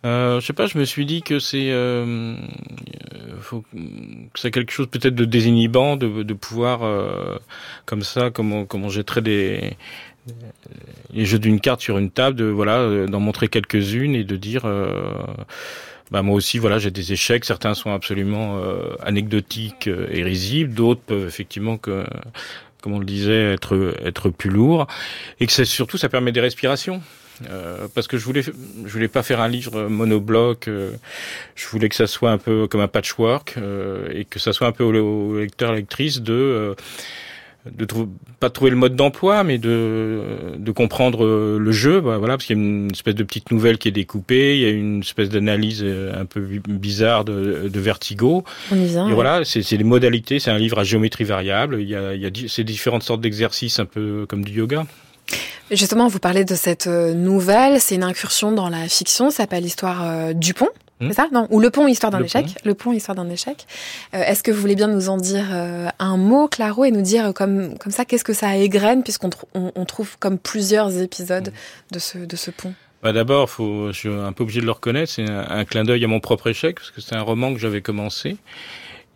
S4: euh, je sais pas, je me suis dit que c'est euh, c'est quelque chose peut-être de désinhibant de, pouvoir euh, comme ça, comme on, comme jetterait des les jeux d'une carte sur une table, de voilà, d'en montrer quelques-unes et de dire bah moi aussi, voilà, j'ai des échecs. Certains sont absolument euh, anecdotiques et risibles, d'autres peuvent effectivement comme on le disait, être être plus lourd, et que c'est surtout ça permet des respirations. Euh, parce que je voulais, je voulais pas faire un livre monobloc. Euh, je voulais que ça soit un peu comme un patchwork euh, et que ça soit un peu au, lecteur lectrice de de pas trouver le mode d'emploi, mais de, de comprendre le jeu, bah, voilà, parce qu'il y a une espèce de petite nouvelle qui est découpée, il y a une espèce d'analyse un peu bizarre de, de vertigo.
S3: On y vient.
S4: Et voilà, c'est les modalités, c'est un livre à géométrie variable. Il y a, il y a ces différentes sortes d'exercices, un peu comme du yoga.
S3: Justement, vous parlez de cette euh, nouvelle, c'est une incursion dans la fiction, ça s'appelle l'histoire euh, du pont. Hmm. C'est ça? Non Ou Le Pont, Histoire d'un échec. Le Pont, Histoire d'un échec. Euh, est-ce que vous voulez bien nous en dire un mot, Claro, et nous dire comme, comme ça, qu'est-ce que ça égrène, puisqu'on on, trouve comme plusieurs épisodes hmm. de, ce, de ce pont?
S4: Bah D'abord, je suis un peu obligé de le reconnaître, c'est un, un clin d'œil à mon propre échec, parce que c'est un roman que j'avais commencé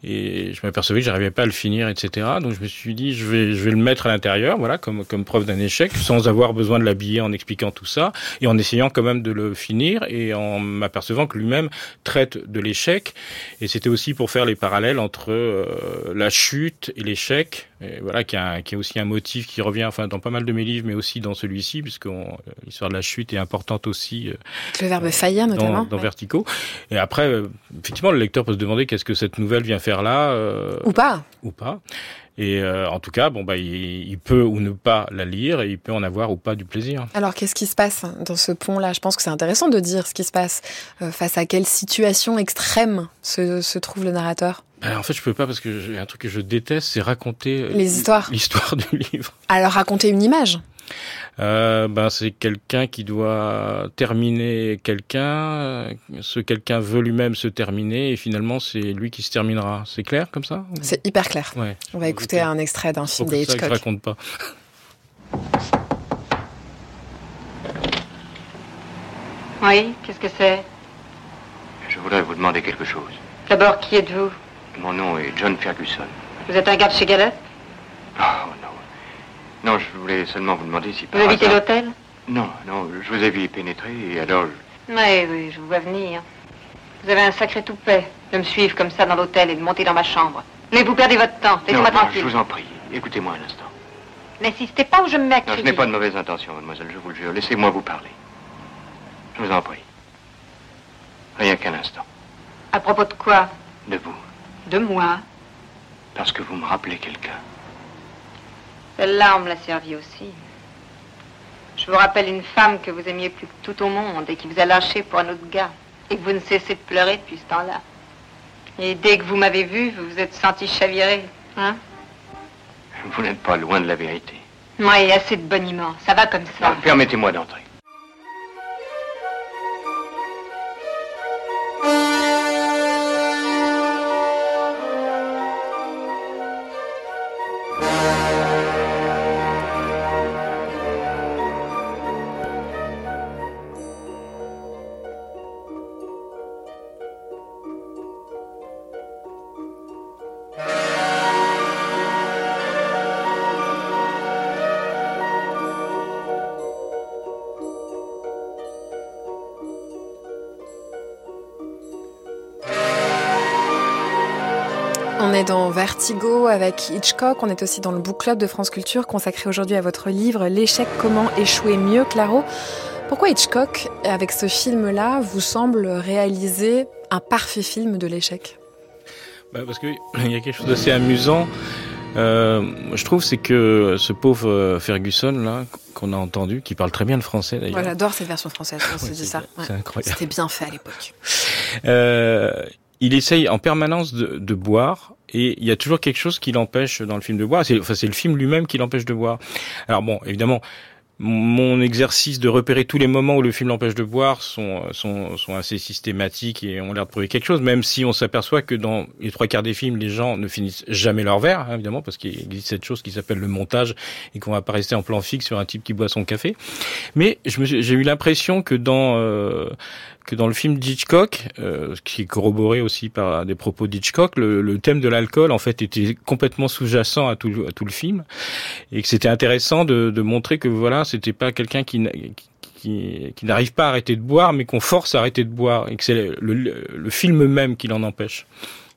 S4: et je m'apercevais que j'arrivais pas à le finir, etc. Donc je me suis dit, je vais, je vais le mettre à l'intérieur, voilà, comme, comme preuve d'un échec, sans avoir besoin de l'habiller en expliquant tout ça, et en essayant quand même de le finir, et en m'apercevant que lui-même traite de l'échec. Et c'était aussi pour faire les parallèles entre euh, la chute et l'échec, voilà, qui, a, qui est aussi un motif qui revient, enfin, dans pas mal de mes livres, mais aussi dans celui-ci, puisque l'histoire de la chute est importante aussi. Euh,
S3: le verbe faillir, notamment.
S4: Dans, Vertigo. Et après, euh, effectivement, le lecteur peut se demander qu'est-ce que cette nouvelle vient faire là.
S3: Euh, ou pas.
S4: Ou pas. Et en tout cas, bon bah, il, peut ou ne pas la lire et il peut en avoir ou pas du plaisir.
S3: Alors, qu'est-ce qui se passe dans ce pont-là? Je pense que c'est intéressant de dire ce qui se passe. face à quelle situation extrême se, se trouve le narrateur
S4: ben, en fait, je peux pas parce que j'ai un truc que je déteste, c'est raconter
S3: les histoires,
S4: l'histoire (laughs) du livre.
S3: Alors raconter une image.
S4: Euh, ben c'est quelqu'un qui doit terminer quelqu'un, ce quelqu'un veut lui-même se terminer et finalement c'est lui qui se terminera. C'est clair comme ça
S3: C'est hyper clair. Ouais. On va écouter un extrait d'un film d'Hitchcock.
S4: Ça que je raconte pas.
S6: Oui, qu'est-ce que c'est?
S7: Je voudrais vous demander quelque chose.
S6: D'abord, qui êtes-vous?
S7: Mon nom est John Ferguson.
S6: Vous êtes un gars de chez Gallup
S7: Oh non. Non, je voulais seulement vous demander si
S6: par Vous habitez l'hôtel
S7: Non, non, je vous ai vu y pénétrer et alors...
S6: Oui, oui, je vous vois venir. Vous avez un sacré toupet de me suivre comme ça dans l'hôtel et de monter dans ma chambre. Mais vous perdez votre temps, laissez-moi tranquille.
S7: je vous en prie, écoutez-moi un instant.
S6: N'insistez pas ou je me mets à.
S7: Non, je n'ai pas de mauvaise intention, mademoiselle, je vous le jure. Laissez-moi vous parler. Je vous en prie. Rien qu'un instant.
S6: À propos de quoi?
S7: De vous.
S6: De moi
S7: Parce que vous me rappelez quelqu'un.
S6: Celle-là, on me l'a servi aussi. Je vous rappelle une femme que vous aimiez plus que tout au monde et qui vous a lâché pour un autre gars. Et que vous ne cessez de pleurer depuis ce temps-là. Et dès que vous m'avez vu, vous vous êtes senti chaviré, hein?
S7: Vous n'êtes pas loin de la vérité.
S6: Moi, il y a assez de boniment. Ça va comme ça.
S7: Permettez-moi d'entrer.
S3: Dans Vertigo avec Hitchcock. On est aussi dans le book club de France Culture consacré aujourd'hui à votre livre L'échec, comment échouer mieux, Claro. Pourquoi Hitchcock, avec ce film-là, vous semble réaliser un parfait film de l'échec?
S4: Bah Parce qu'il y a quelque chose d'assez amusant. Euh, je trouve c'est que ce pauvre euh, Ferguson là qu'on a entendu, qui parle très bien le français d'ailleurs.
S3: Ouais, j'adore cette version française. On se dit ça. C'était bien fait à l'époque.
S4: Euh, il essaye en permanence de, de boire et il y a toujours quelque chose qui l'empêche dans le film de boire. C'est enfin, le film lui-même qui l'empêche de boire. Alors bon, évidemment, mon exercice de repérer tous les moments où le film l'empêche de boire sont, sont, sont assez systématiques et ont l'air de prouver quelque chose, même si on s'aperçoit que dans les trois quarts des films, les gens ne finissent jamais leur verre, hein, évidemment, parce qu'il existe cette chose qui s'appelle le montage et qu'on va pas rester en plan fixe sur un type qui boit son café. Mais j'ai eu l'impression que dans euh, que dans le film d'Hitchcock, euh, qui est corroboré aussi par des propos d'Hitchcock, le, le, thème de l'alcool en fait était complètement sous-jacent à tout, à tout le film, et que c'était intéressant de, de, montrer que voilà, c'était pas quelqu'un qui, qui, qui n'arrive pas à arrêter de boire, mais qu'on force à arrêter de boire, et que c'est le, le, le film même qui l'en empêche.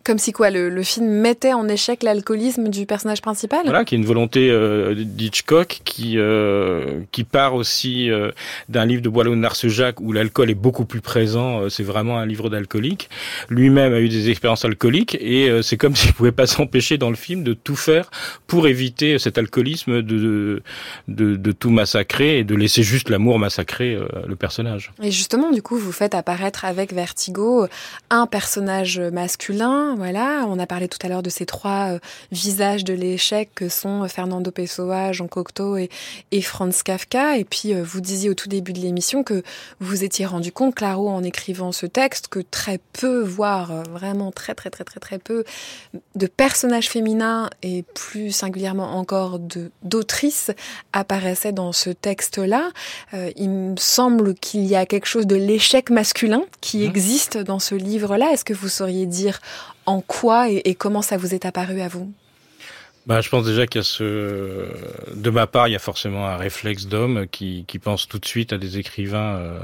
S3: Comme si quoi, le, le film mettait en échec l'alcoolisme du personnage principal?
S4: Voilà, qui est une volonté euh, d'Hitchcock qui euh, qui part aussi euh, d'un livre de Boileau de Narcejac où l'alcool est beaucoup plus présent. Euh, c'est vraiment un livre d'alcoolique. Lui-même a eu des expériences alcooliques et euh, c'est comme (laughs) s'il pouvait pas s'empêcher dans le film de tout faire pour éviter cet alcoolisme, de de, de tout massacrer et de laisser juste l'amour massacrer euh, le personnage.
S3: Et justement, du coup, vous faites apparaître avec Vertigo un personnage masculin voilà, on a parlé tout à l'heure de ces trois euh, visages de l'échec que sont Fernando Pessoa, Jean Cocteau et, et Franz Kafka. Et puis, euh, vous disiez au tout début de l'émission que vous étiez rendu compte, Claro, en écrivant ce texte, que très peu, voire euh, vraiment très, très, très, très, très peu de personnages féminins et plus singulièrement encore de d'autrices apparaissaient dans ce texte-là. Euh, il me semble qu'il y a quelque chose de l'échec masculin qui mmh. existe dans ce livre-là. Est-ce que vous sauriez dire en quoi et, comment ça vous est apparu à vous?
S4: Bah, je pense déjà qu'il y a ce, de ma part, il y a forcément un réflexe d'homme qui, qui pense tout de suite à des écrivains euh,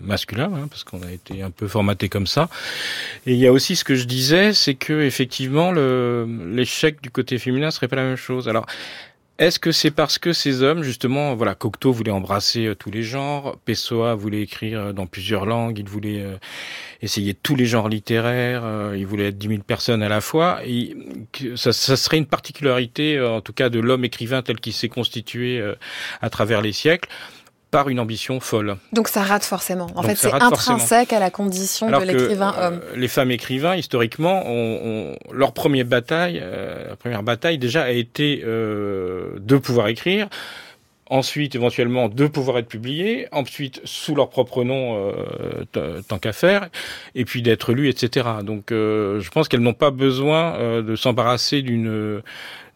S4: masculins, hein, parce qu'on a été un peu formaté comme ça. Et il y a aussi ce que je disais, c'est que effectivement, l'échec du côté féminin serait pas la même chose. Alors, est-ce que c'est parce que ces hommes, justement, voilà, Cocteau voulait embrasser euh, tous les genres, Pessoa voulait écrire euh, dans plusieurs langues, il voulait euh, essayer tous les genres littéraires, il voulait être 10 000 personnes à la fois, et ça, serait une particularité, en tout cas, de l'homme écrivain tel qu'il s'est constitué à travers les siècles par une ambition folle.
S3: Donc ça rate forcément. En Donc fait, c'est intrinsèque forcément. à la condition
S4: Alors
S3: de l'écrivain
S4: euh,
S3: homme.
S4: Les femmes écrivains, historiquement, ont, ont leur première bataille, euh, première bataille déjà a été euh, de pouvoir écrire. Ensuite, éventuellement, de pouvoir être publiés. Ensuite, sous leur propre nom, euh, tant qu'à faire. Et puis d'être lus, etc. Donc, euh, je pense qu'elles n'ont pas besoin euh, de s'embarrasser d'une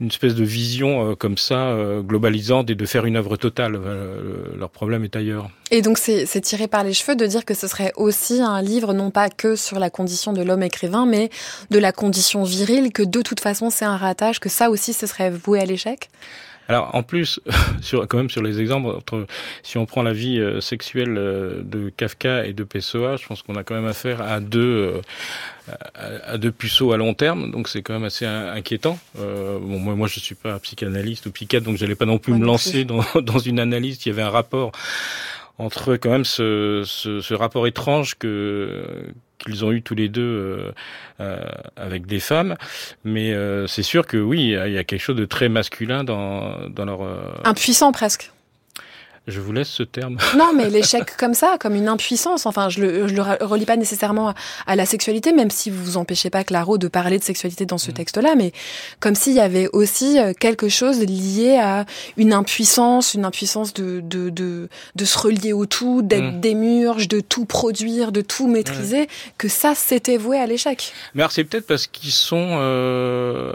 S4: une espèce de vision euh, comme ça, euh, globalisante, et de faire une œuvre totale. Leur problème est ailleurs.
S3: Et donc c'est tiré par les cheveux de dire que ce serait aussi un livre non pas que sur la condition de l'homme écrivain, mais de la condition virile, que de toute façon c'est un ratage, que ça aussi ce serait voué à l'échec?
S4: Alors en plus, (laughs) sur, quand même sur les exemples, entre, si on prend la vie euh, sexuelle euh, de Kafka et de Pessoa, je pense qu'on a quand même affaire à deux, euh, à, à, deux puceaux à long terme, donc c'est quand même assez inquiétant. Euh, bon, moi, moi je suis pas psychanalyste ou psychiatre, donc j'allais pas non plus ouais, me lancer dans, (laughs) dans une analyse. Il y avait un rapport entre quand même ce, ce, ce rapport étrange que qu'ils ont eu tous les deux euh, euh, avec des femmes, mais euh, c'est sûr que oui, il y a quelque chose de très masculin dans dans leur
S3: impuissant presque.
S4: Je vous laisse ce terme. (laughs)
S3: Non, mais l'échec comme ça, comme une impuissance. Enfin, je le, je le relie pas nécessairement à, la sexualité, même si vous vous empêchez pas, Claro, de parler de sexualité dans ce mmh. texte-là, mais comme s'il y avait aussi quelque chose lié à une impuissance, une impuissance de, de, de, de se relier au tout, d'être mmh. démurge, de tout produire, de tout maîtriser, que ça, c'était voué à l'échec.
S4: Mais alors, c'est peut-être parce qu'ils sont, euh,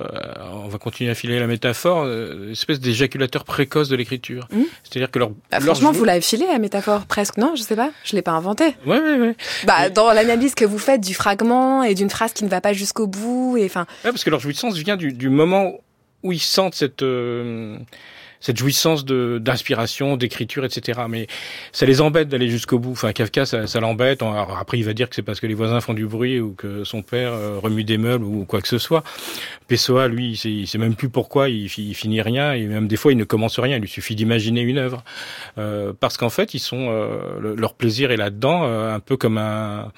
S4: on va continuer à filer la métaphore, euh, espèce d'éjaculateur précoce de l'écriture. Mmh. C'est-à-dire que leur
S3: franchement, vous l'avez filé la métaphore presque, non? Je sais pas, je l'ai pas inventé.
S4: Ouais, ouais, ouais.
S3: Bah, mais... dans l'analyse que vous faites du fragment et d'une phrase qui ne va pas jusqu'au bout, et enfin.
S4: Ouais, parce que leur jouissance vient du, du moment où ils sentent cette. Euh cette jouissance de d'inspiration, d'écriture, etc. Mais ça les embête d'aller jusqu'au bout. Enfin, Kafka, ça, ça l'embête. Après, il va dire que c'est parce que les voisins font du bruit ou que son père euh, remue des meubles ou quoi que ce soit. Pessoa, lui, il sait, il sait même plus pourquoi il, finit rien et même des fois, il ne commence rien. Il lui suffit d'imaginer une œuvre euh, parce qu'en fait, ils sont euh, leur plaisir est là-dedans, euh, un peu comme un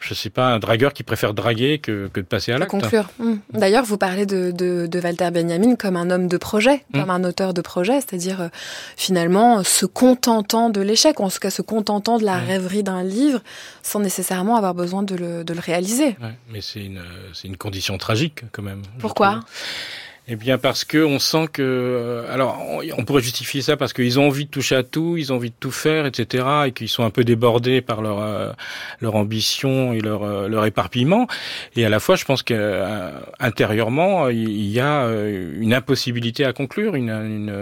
S4: je sais pas, un dragueur qui préfère draguer que, que de passer à l'acte.
S3: conclure. Mmh. D'ailleurs, vous parlez de, de, de, Walter Benjamin comme un homme de projet, mmh. comme un auteur de projet, c'est-à-dire euh, finalement se contentant de l'échec, ou en tout cas se contentant de la mmh. rêverie d'un livre, sans nécessairement avoir besoin de le, de le réaliser.
S4: Ouais, mais c'est une, c'est une condition tragique quand même.
S3: Pourquoi?
S4: Eh bien parce que on sent que euh, alors on, pourrait justifier ça parce qu'ils ont envie de toucher à tout, ils ont envie de tout faire, etc. et qu'ils sont un peu débordés par leur euh, leur ambition et leur euh, leur éparpillement. Et à la fois, je pense qu'intérieurement, il y a une impossibilité à conclure, une, une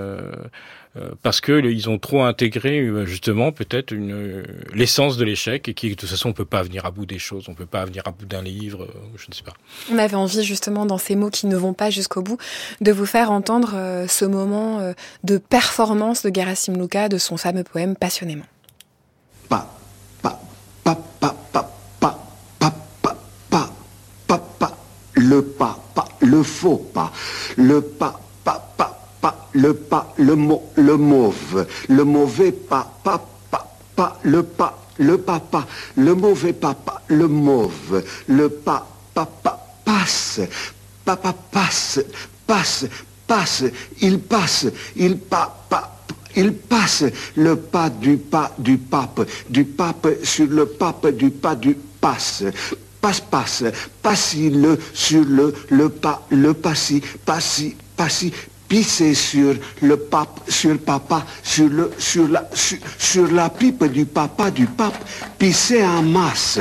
S4: parce que ils ont trop intégré justement peut-être une l'essence de l'échec et qui de toute façon on peut pas venir à bout des choses, on peut pas venir à bout d'un livre, je ne sais pas.
S3: On avait envie justement dans ces mots qui ne vont pas jusqu'au bout de vous faire entendre ce moment de performance de Gerasim Luka de son fameux poème Passionnément.
S8: pa, pa, pa, pa, pa, pa, pa, pa, pa, pa, pa, le pas, pas, le faux pas, le pas, pas, pas, pas, le pas, le le mauve, le mauvais pas, pas, pas, le pas, le papa, le mauvais papa, le mauve, le pas, papa, passe, papa passe, passe, passe, il passe, il pas, il passe. Le pas du pas du pape, du pape sur le pape du pas du passe. Passe, passe, passi le sur le, le pas, le passi, passi, passi, pisser sur le pape, sur papa, sur le, sur la, la pipe du papa du pape, pisser en masse.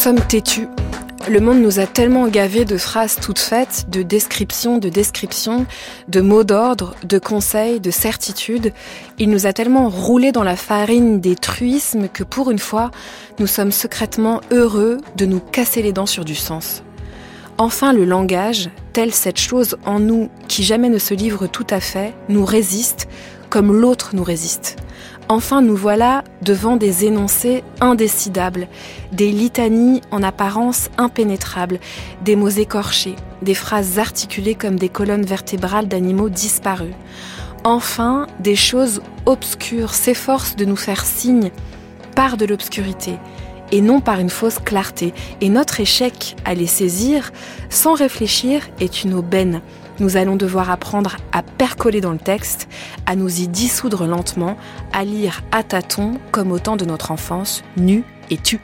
S3: Sommes têtus. Le monde nous a tellement gavés de phrases toutes faites, de descriptions, de descriptions, de mots d'ordre, de conseils, de certitudes. Il nous a tellement roulés dans la farine des truismes que pour une fois, nous sommes secrètement heureux de nous casser les dents sur du sens. Enfin, le langage, telle cette chose en nous qui jamais ne se livre tout à fait, nous résiste comme l'autre nous résiste. Enfin, nous voilà devant des énoncés indécidables, des litanies en apparence impénétrables, des mots écorchés, des phrases articulées comme des colonnes vertébrales d'animaux disparus. Enfin, des choses obscures s'efforcent de nous faire signe par de l'obscurité et non par une fausse clarté. Et notre échec à les saisir, sans réfléchir, est une aubaine nous allons devoir apprendre à percoler dans le texte, à nous y dissoudre lentement, à lire à tâtons comme au temps de notre enfance, nu et tu.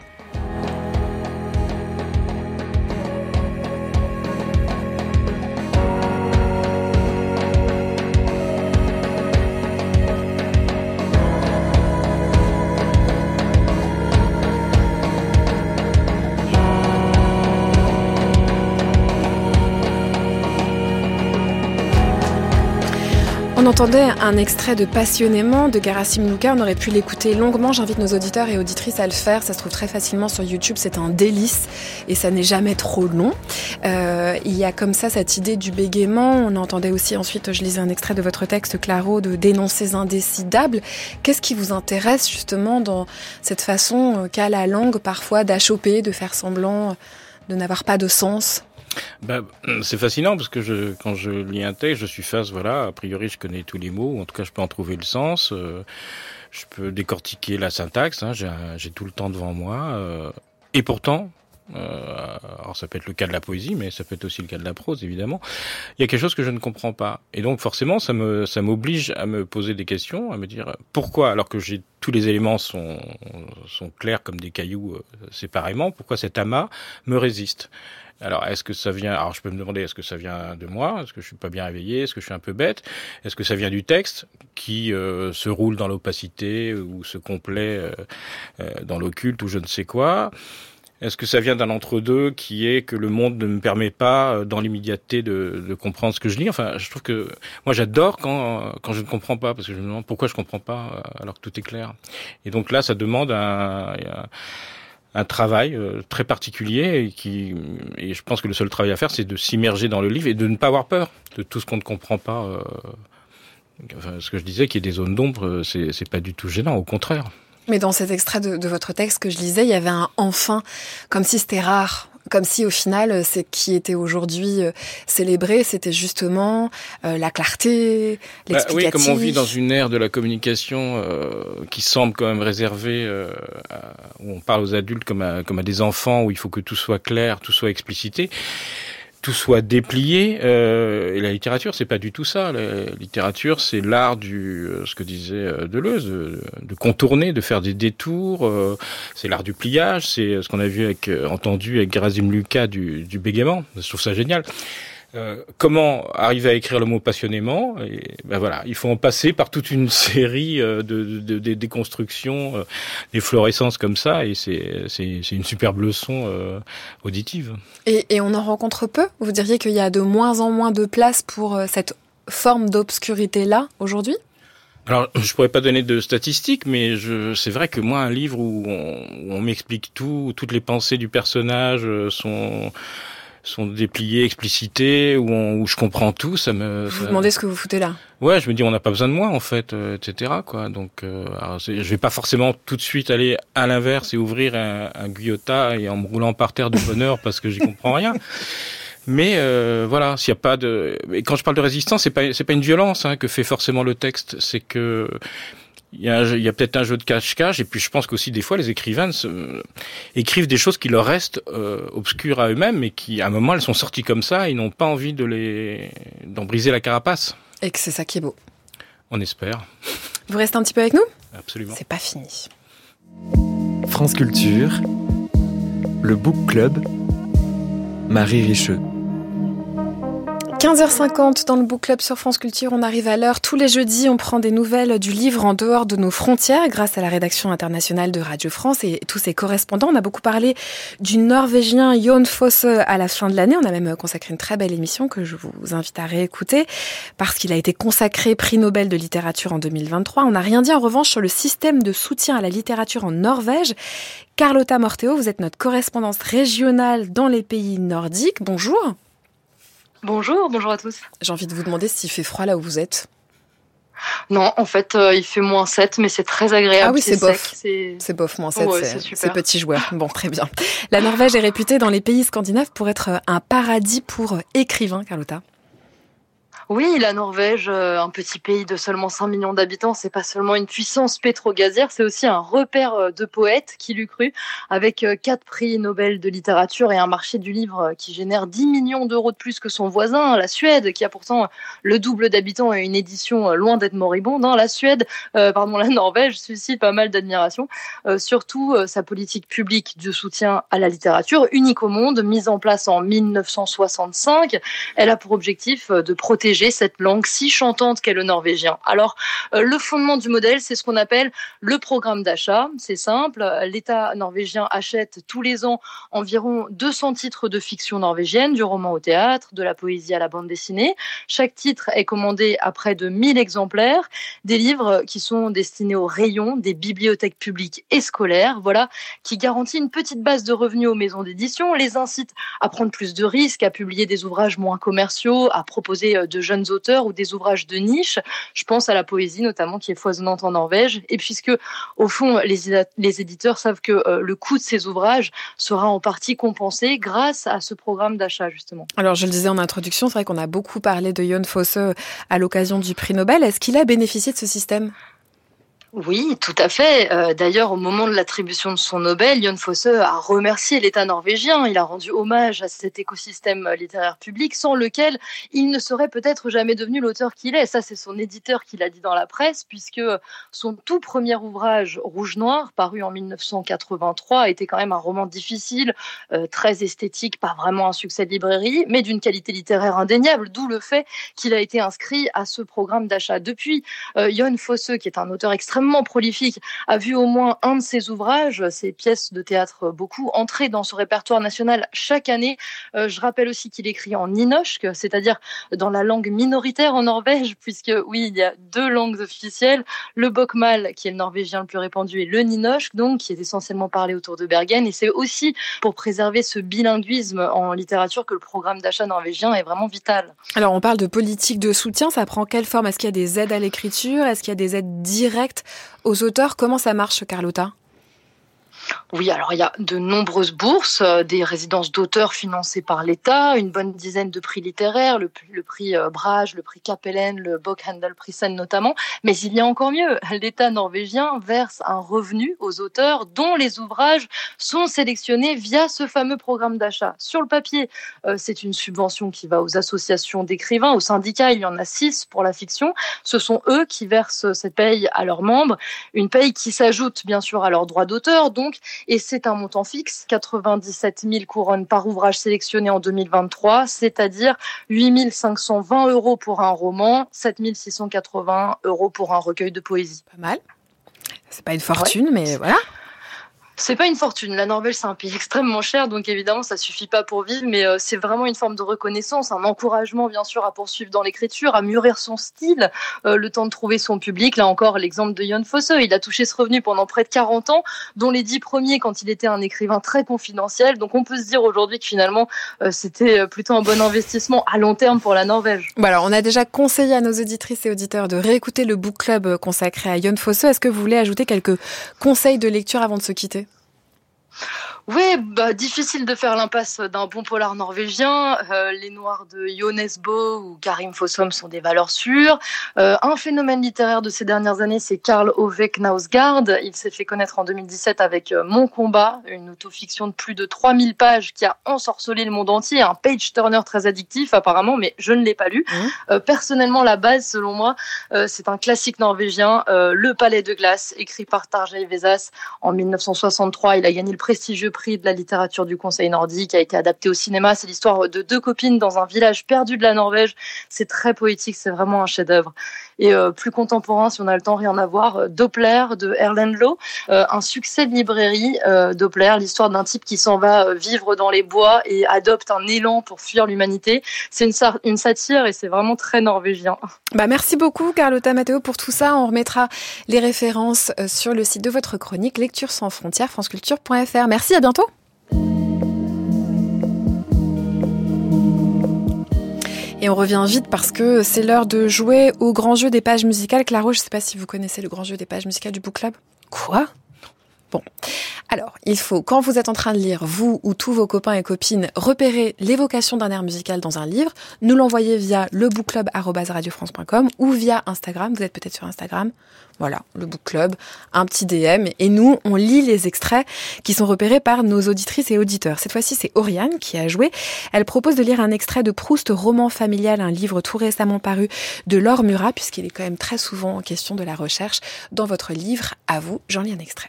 S3: Entendait un extrait de Passionnément de Garasim Luka. On aurait pu l'écouter longuement. J'invite nos auditeurs et auditrices à le faire. Ça se trouve très facilement sur YouTube. C'est un délice et ça n'est jamais trop long. Euh, il y a comme ça cette idée du bégaiement. On entendait aussi ensuite, je lisais un extrait de votre texte, Claro, de dénoncer indécidables. Qu'est-ce qui vous intéresse justement dans cette façon qu'a la langue parfois d'achoper, de faire semblant de n'avoir pas de sens?
S4: Bah, c'est fascinant parce que je, quand je lis un texte, je suis face, voilà, a priori je connais tous les mots, ou en tout cas je peux en trouver le sens, euh, je peux décortiquer la syntaxe, hein, j'ai tout le temps devant moi, euh, et pourtant, euh, alors ça peut être le cas de la poésie, mais ça peut être aussi le cas de la prose, évidemment. Il y a quelque chose que je ne comprends pas, et donc forcément, ça ça m'oblige à me poser des questions, à me dire pourquoi, alors que j'ai tous les éléments sont, sont clairs comme des cailloux séparément, pourquoi cet amas me résiste? Alors, est-ce que ça vient Alors, je peux me demander, est-ce que ça vient de moi? Est-ce que je suis pas bien réveillé? Est-ce que je suis un peu bête? Est-ce que ça vient du texte qui euh, se roule dans l'opacité ou se complaît euh, euh, dans l'occulte ou je ne sais quoi? Est-ce que ça vient d'un entre-deux qui est que le monde ne me permet pas, dans l'immédiateté, de, de, comprendre ce que je lis? Enfin, je trouve que moi j'adore quand quand je ne comprends pas parce que je me demande pourquoi je comprends pas alors que tout est clair. Et donc là, ça demande un, un un travail euh, très particulier et qui et je pense que le seul travail à faire c'est de s'immerger dans le livre et de ne pas avoir peur de tout ce qu'on ne comprend pas euh, ce que je disais qu'il y ait des zones d'ombre euh, c'est pas du tout gênant au contraire
S3: mais dans cet extrait de, de, votre texte que je lisais, il y avait un enfin, comme si c'était rare. Comme si au final, c'est qui était aujourd'hui euh, célébré, c'était justement euh, la clarté, l'explicatif.
S4: Bah oui, comme on vit dans une ère de la communication euh, qui semble quand même réservée, euh, à, où on parle aux adultes comme à, comme à des enfants, où il faut que tout soit clair, tout soit explicité tout soit déplié. Euh, et la littérature, c'est pas du tout ça. La littérature, c'est l'art du, euh, ce que disait euh, Deleuze, de, contourner, de faire des détours. Euh, c'est l'art du pliage. C'est ce qu'on a vu avec, entendu avec Gerasim Lucas du, du bégaiement. Je trouve ça génial. Euh, comment arriver à écrire le mot passionnément? Et ben voilà, il faut en passer par toute une (laughs) série de, de, de déconstructions, des fluorescences comme ça, et c'est une superbe leçon auditive.
S3: Et, et on en rencontre peu? Vous diriez qu'il y a de moins en moins de place pour cette forme d'obscurité là aujourd'hui?
S4: Alors, je pourrais pas donner de statistiques, mais c'est vrai que moi, un livre où on, m'explique tout, toutes les pensées du personnage euh, sont sont dépliées, explicitées, où, où je comprends tout, ça me.
S3: Vous vous demandez ce que vous foutez là?
S4: Ouais, je me dis on n'a pas besoin de moi en fait, euh, etc. Quoi. Donc, euh, je vais pas forcément tout de suite aller à l'inverse et ouvrir un, un Guyota et en me roulant par terre de bonheur parce que j'y comprends rien. (laughs) Mais euh, voilà, s'il n'y a pas de, et quand je parle de résistance, c'est pas c'est pas une violence hein, que fait forcément le texte, c'est que il y a, a peut-être un jeu de cache-cache, et puis je pense qu'aussi des fois les écrivains écrivent des choses qui leur restent euh, obscures à eux-mêmes, et qui à un moment elles sont sorties comme ça, ils n'ont pas envie de les d'en briser la carapace.
S3: Et que c'est ça qui est beau.
S4: On espère.
S3: Vous restez un petit peu avec nous?
S4: Absolument.
S3: C'est pas fini.
S2: France Culture, le Book Club, Marie Richeux.
S3: 15h50 dans le Book Club sur France Culture, on arrive à l'heure. Tous les jeudis, on prend des nouvelles du livre en dehors de nos frontières grâce à la rédaction internationale de Radio France et tous ses correspondants. On a beaucoup parlé du Norvégien Jon Fosse à la fin de l'année. On a même consacré une très belle émission que je vous invite à réécouter parce qu'il a été consacré prix Nobel de littérature en 2023. On n'a rien dit en revanche sur le système de soutien à la littérature en Norvège. Carlotta Morteo, vous êtes notre correspondance régionale dans les pays nordiques. Bonjour.
S9: Bonjour, bonjour à tous.
S3: J'ai envie de vous demander s'il fait froid là où vous êtes.
S9: Non, en fait, euh, il fait moins 7, mais c'est très agréable.
S3: Ah oui, c'est bof. C'est bof, moins 7, c'est petit joueur. (laughs) Bon, très bien. La Norvège est réputée dans les pays scandinaves pour être un paradis pour écrivains, Carlotta.
S9: Oui, la Norvège, euh, un petit pays de seulement 5 millions d'habitants, c'est pas seulement une puissance pétro-gazière, c'est aussi un repère euh, de poètes, qui l'eût cru, avec euh, quatre prix Nobel de littérature et un marché du livre qui génère 10 millions d'euros de plus que son voisin, la Suède, qui a pourtant le double d'habitants et une édition loin d'être moribonde. Hein. La Suède, pardon, (laughs) la Norvège suscite pas mal d'admiration, surtout sa politique publique de soutien à la littérature, unique au monde, mise en place en 1965. Elle a pour objectif de protéger cette langue si chantante qu'est le norvégien. Alors, euh, le fondement du modèle, c'est ce qu'on appelle le programme d'achat. C'est simple, l'État norvégien achète tous les ans environ 200 titres de fiction norvégienne, du roman au théâtre, de la poésie à la bande dessinée. Chaque titre est commandé à près de 1000 exemplaires, des livres qui sont destinés aux rayons des bibliothèques publiques et scolaires, voilà, qui garantit une petite base de revenus aux maisons d'édition, les incite à prendre plus de risques, à publier des ouvrages moins commerciaux, à proposer euh, de jeunes auteurs ou des ouvrages de niche. Je pense à la poésie notamment qui est foisonnante en Norvège. Et puisque au fond les, les éditeurs savent que euh, le coût de ces ouvrages sera en partie compensé grâce à ce programme d'achat justement.
S3: Alors je le disais en introduction, c'est vrai qu'on a beaucoup parlé de Jon Fosse à l'occasion du prix Nobel. Est-ce qu'il a bénéficié de ce système?
S9: Oui, tout à fait. Euh, d'ailleurs, au moment de l'attribution de son Nobel, Jon Fosse a remercié l'État norvégien. Il a rendu hommage à cet écosystème littéraire public sans lequel il ne serait peut-être jamais devenu l'auteur qu'il est. Ça, c'est son éditeur qui l'a dit dans la presse, puisque son tout premier ouvrage, Rouge Noir, paru en 1983, était quand même un roman difficile, euh, très esthétique, pas vraiment un succès de librairie, mais d'une qualité littéraire indéniable, d'où le fait qu'il a été inscrit à ce programme d'achat. Depuis, euh, Fosse, qui est un auteur extrêmement prolifique, a vu au moins un de ses ouvrages, ses pièces de théâtre beaucoup, entrer dans ce répertoire national chaque année. Euh, je rappelle aussi qu'il écrit en ninoshk, c'est-à-dire dans la langue minoritaire en Norvège, (laughs) puisque oui, il y a deux langues officielles, le bokmal, qui est le norvégien le plus répandu, et le ninoshk, donc, qui est essentiellement parlé autour de Bergen. Et c'est aussi pour préserver ce bilinguisme en littérature que le programme d'achat norvégien est vraiment vital.
S3: Alors, on parle de politique de soutien, ça prend quelle forme? Est-ce qu'il y a des aides à l'écriture? Est-ce qu'il y a des aides directes aux auteurs. Comment ça marche, Carlotta?
S9: Oui, alors il y a de nombreuses bourses, euh, des résidences d'auteurs financées par l'État, une bonne dizaine de prix littéraires, le, prix euh, Brage, le prix Capellen, le Bokhandel-Prisen notamment. Mais il y a encore mieux, (laughs) l'État norvégien verse un revenu aux auteurs dont les ouvrages sont sélectionnés via ce fameux programme d'achat. Sur le papier, euh, c'est une subvention qui va aux associations d'écrivains, aux syndicats, il y en a six pour la fiction. Ce sont eux qui versent cette paye à leurs membres, une paye qui s'ajoute bien sûr à leurs droits d'auteur, donc donc, et c'est un montant fixe, 97 000 couronnes par ouvrage sélectionné en 2023, c'est-à-dire 8 520 euros pour un roman, 7 680 euros pour un recueil de poésie.
S3: Pas mal. C'est pas une fortune, mais voilà.
S9: C'est pas une fortune. La Norvège, c'est un pays (laughs) extrêmement cher, donc évidemment, ça suffit pas pour vivre, mais euh, c'est vraiment une forme de reconnaissance, un encouragement, bien sûr, à poursuivre dans l'écriture, à mûrir son style, euh, le temps de trouver son public. Là encore, l'exemple de Jon Fosse, il a touché ce revenu pendant près de 40 ans, dont les 10 premiers quand il était un écrivain très confidentiel. Donc on peut se dire aujourd'hui que finalement, euh, c'était plutôt un bon investissement à long terme pour la Norvège.
S3: Bon alors, on a déjà conseillé à nos auditrices et auditeurs de réécouter le book club consacré à Jon Fosse. Est-ce que vous voulez ajouter quelques conseils de lecture avant de se quitter?
S9: Oui, bah, difficile de faire l'impasse d'un bon polar norvégien. Euh, les Noirs de Jonas Bo ou Karim Fossum sont des valeurs sûres. Euh, un phénomène littéraire de ces dernières années, c'est Karl Ove Knausgaard. Il s'est fait connaître en 2017 avec euh, Mon combat, une autofiction de plus de 3000 pages qui a ensorcelé le monde entier, un page turner très addictif apparemment, mais je ne l'ai pas lu. Mmh. personnellement, la base, selon moi, c'est un classique norvégien, Le Palais de glace, écrit par Tarjei Vesas en 1963. Il a gagné le prestigieux prix de la littérature du Conseil nordique, a été adapté au cinéma. C'est l'histoire de deux copines dans un village perdu de la Norvège. C'est très poétique, c'est vraiment un chef-d'œuvre. Et euh, plus contemporain, si on a le temps, rien à voir, euh, Doppler de Erland Lowe, euh, un succès de librairie. Doppler, l'histoire d'un type qui s'en va vivre dans les bois et adopte un élan pour fuir l'humanité. C'est une, une satire et c'est vraiment très norvégien.
S3: Bah merci beaucoup Carlotta Matteo pour tout ça. On remettra les références sur le site de votre chronique Lecture sans frontières, franceculture.fr. Merci, à bientôt. Et on revient vite parce que c'est l'heure de jouer au grand jeu des pages musicales. Claro, je ne sais pas si vous connaissez le grand jeu des pages musicales du Book Club. Quoi? Bon. Alors, il faut, quand vous êtes en train de lire, vous ou tous vos copains et copines, repérer l'évocation d'un air musical dans un livre, nous l'envoyer via le ou via Instagram. Vous êtes peut-être sur Instagram. Voilà, le book club, un petit DM. Et nous, on lit les extraits qui sont repérés par nos auditrices et auditeurs. Cette fois-ci, c'est Oriane qui a joué. Elle propose de lire un extrait de Proust, roman familial, un livre tout récemment paru de Laure Murat, puisqu'il est quand même très souvent en question de la recherche dans votre livre. À vous, j'en lis un extrait.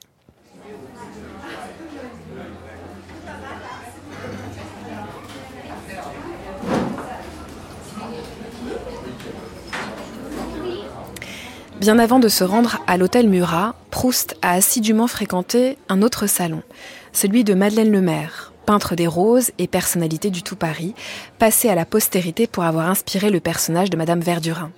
S3: Bien avant de se rendre à l'hôtel Murat, Proust a assidûment fréquenté un autre salon, celui de Madeleine Lemaire, peintre des roses et personnalité du tout Paris, passé à la postérité pour avoir inspiré le personnage de Madame Verdurin.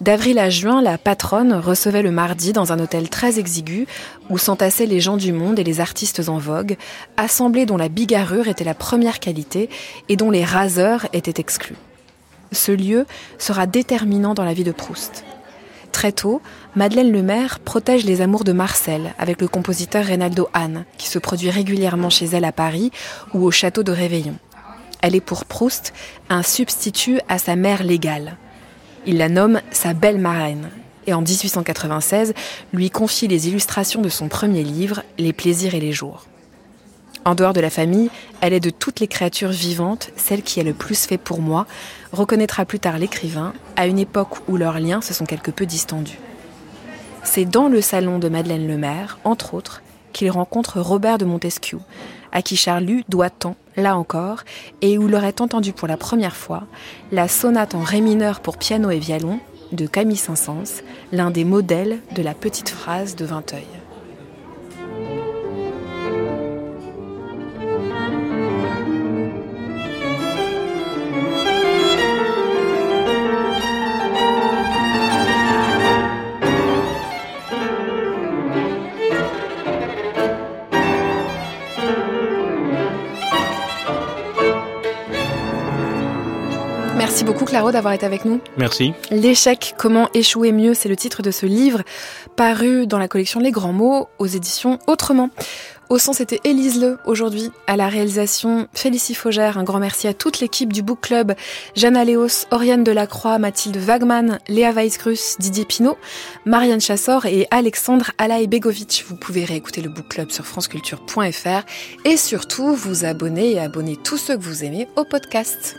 S3: D'avril à juin, la patronne recevait le mardi dans un hôtel très exigu où s'entassaient les gens du monde et les artistes en vogue, assemblés dont la bigarrure était la première qualité et dont les raseurs étaient exclus. Ce lieu sera déterminant dans la vie de Proust. Très tôt, Madeleine Lemaire protège les amours de Marcel avec le compositeur Reynaldo Hahn, qui se produit régulièrement chez elle à Paris ou au château de Réveillon. Elle est pour Proust un substitut à sa mère légale. Il la nomme sa belle marraine et en 1896 lui confie les illustrations de son premier livre, Les plaisirs et les jours. En dehors de la famille, elle est de toutes les créatures vivantes celle qui a le plus fait pour moi, reconnaîtra plus tard l'écrivain, à une époque où leurs liens se sont quelque peu distendus. C'est dans le salon de Madeleine Lemaire, entre autres, qu'il rencontre Robert de Montesquieu, à qui Charlut doit tant, là encore, et où l'aurait entendu pour la première fois la sonate en ré mineur pour piano et violon de Camille Saint-Saëns, l'un des modèles de la petite phrase de Vinteuil. Merci beaucoup Claro d'avoir été avec nous.
S4: Merci.
S3: L'échec, comment échouer mieux, c'est le titre de ce livre paru dans la collection Les Grands Mots aux éditions Autrement. Au son, c'était Élise Le aujourd'hui. À la réalisation, Félicie Faugère. Un grand merci à toute l'équipe du Book Club. Jeanne Aléos, Oriane Delacroix, Mathilde Wagman, Léa Weisgrus, Didier Pinault, Marianne Chassor et Alexandre Alaï-Begovic. Vous pouvez réécouter le Book Club sur franceculture.fr et surtout vous abonner et abonner tous ceux que vous aimez au podcast.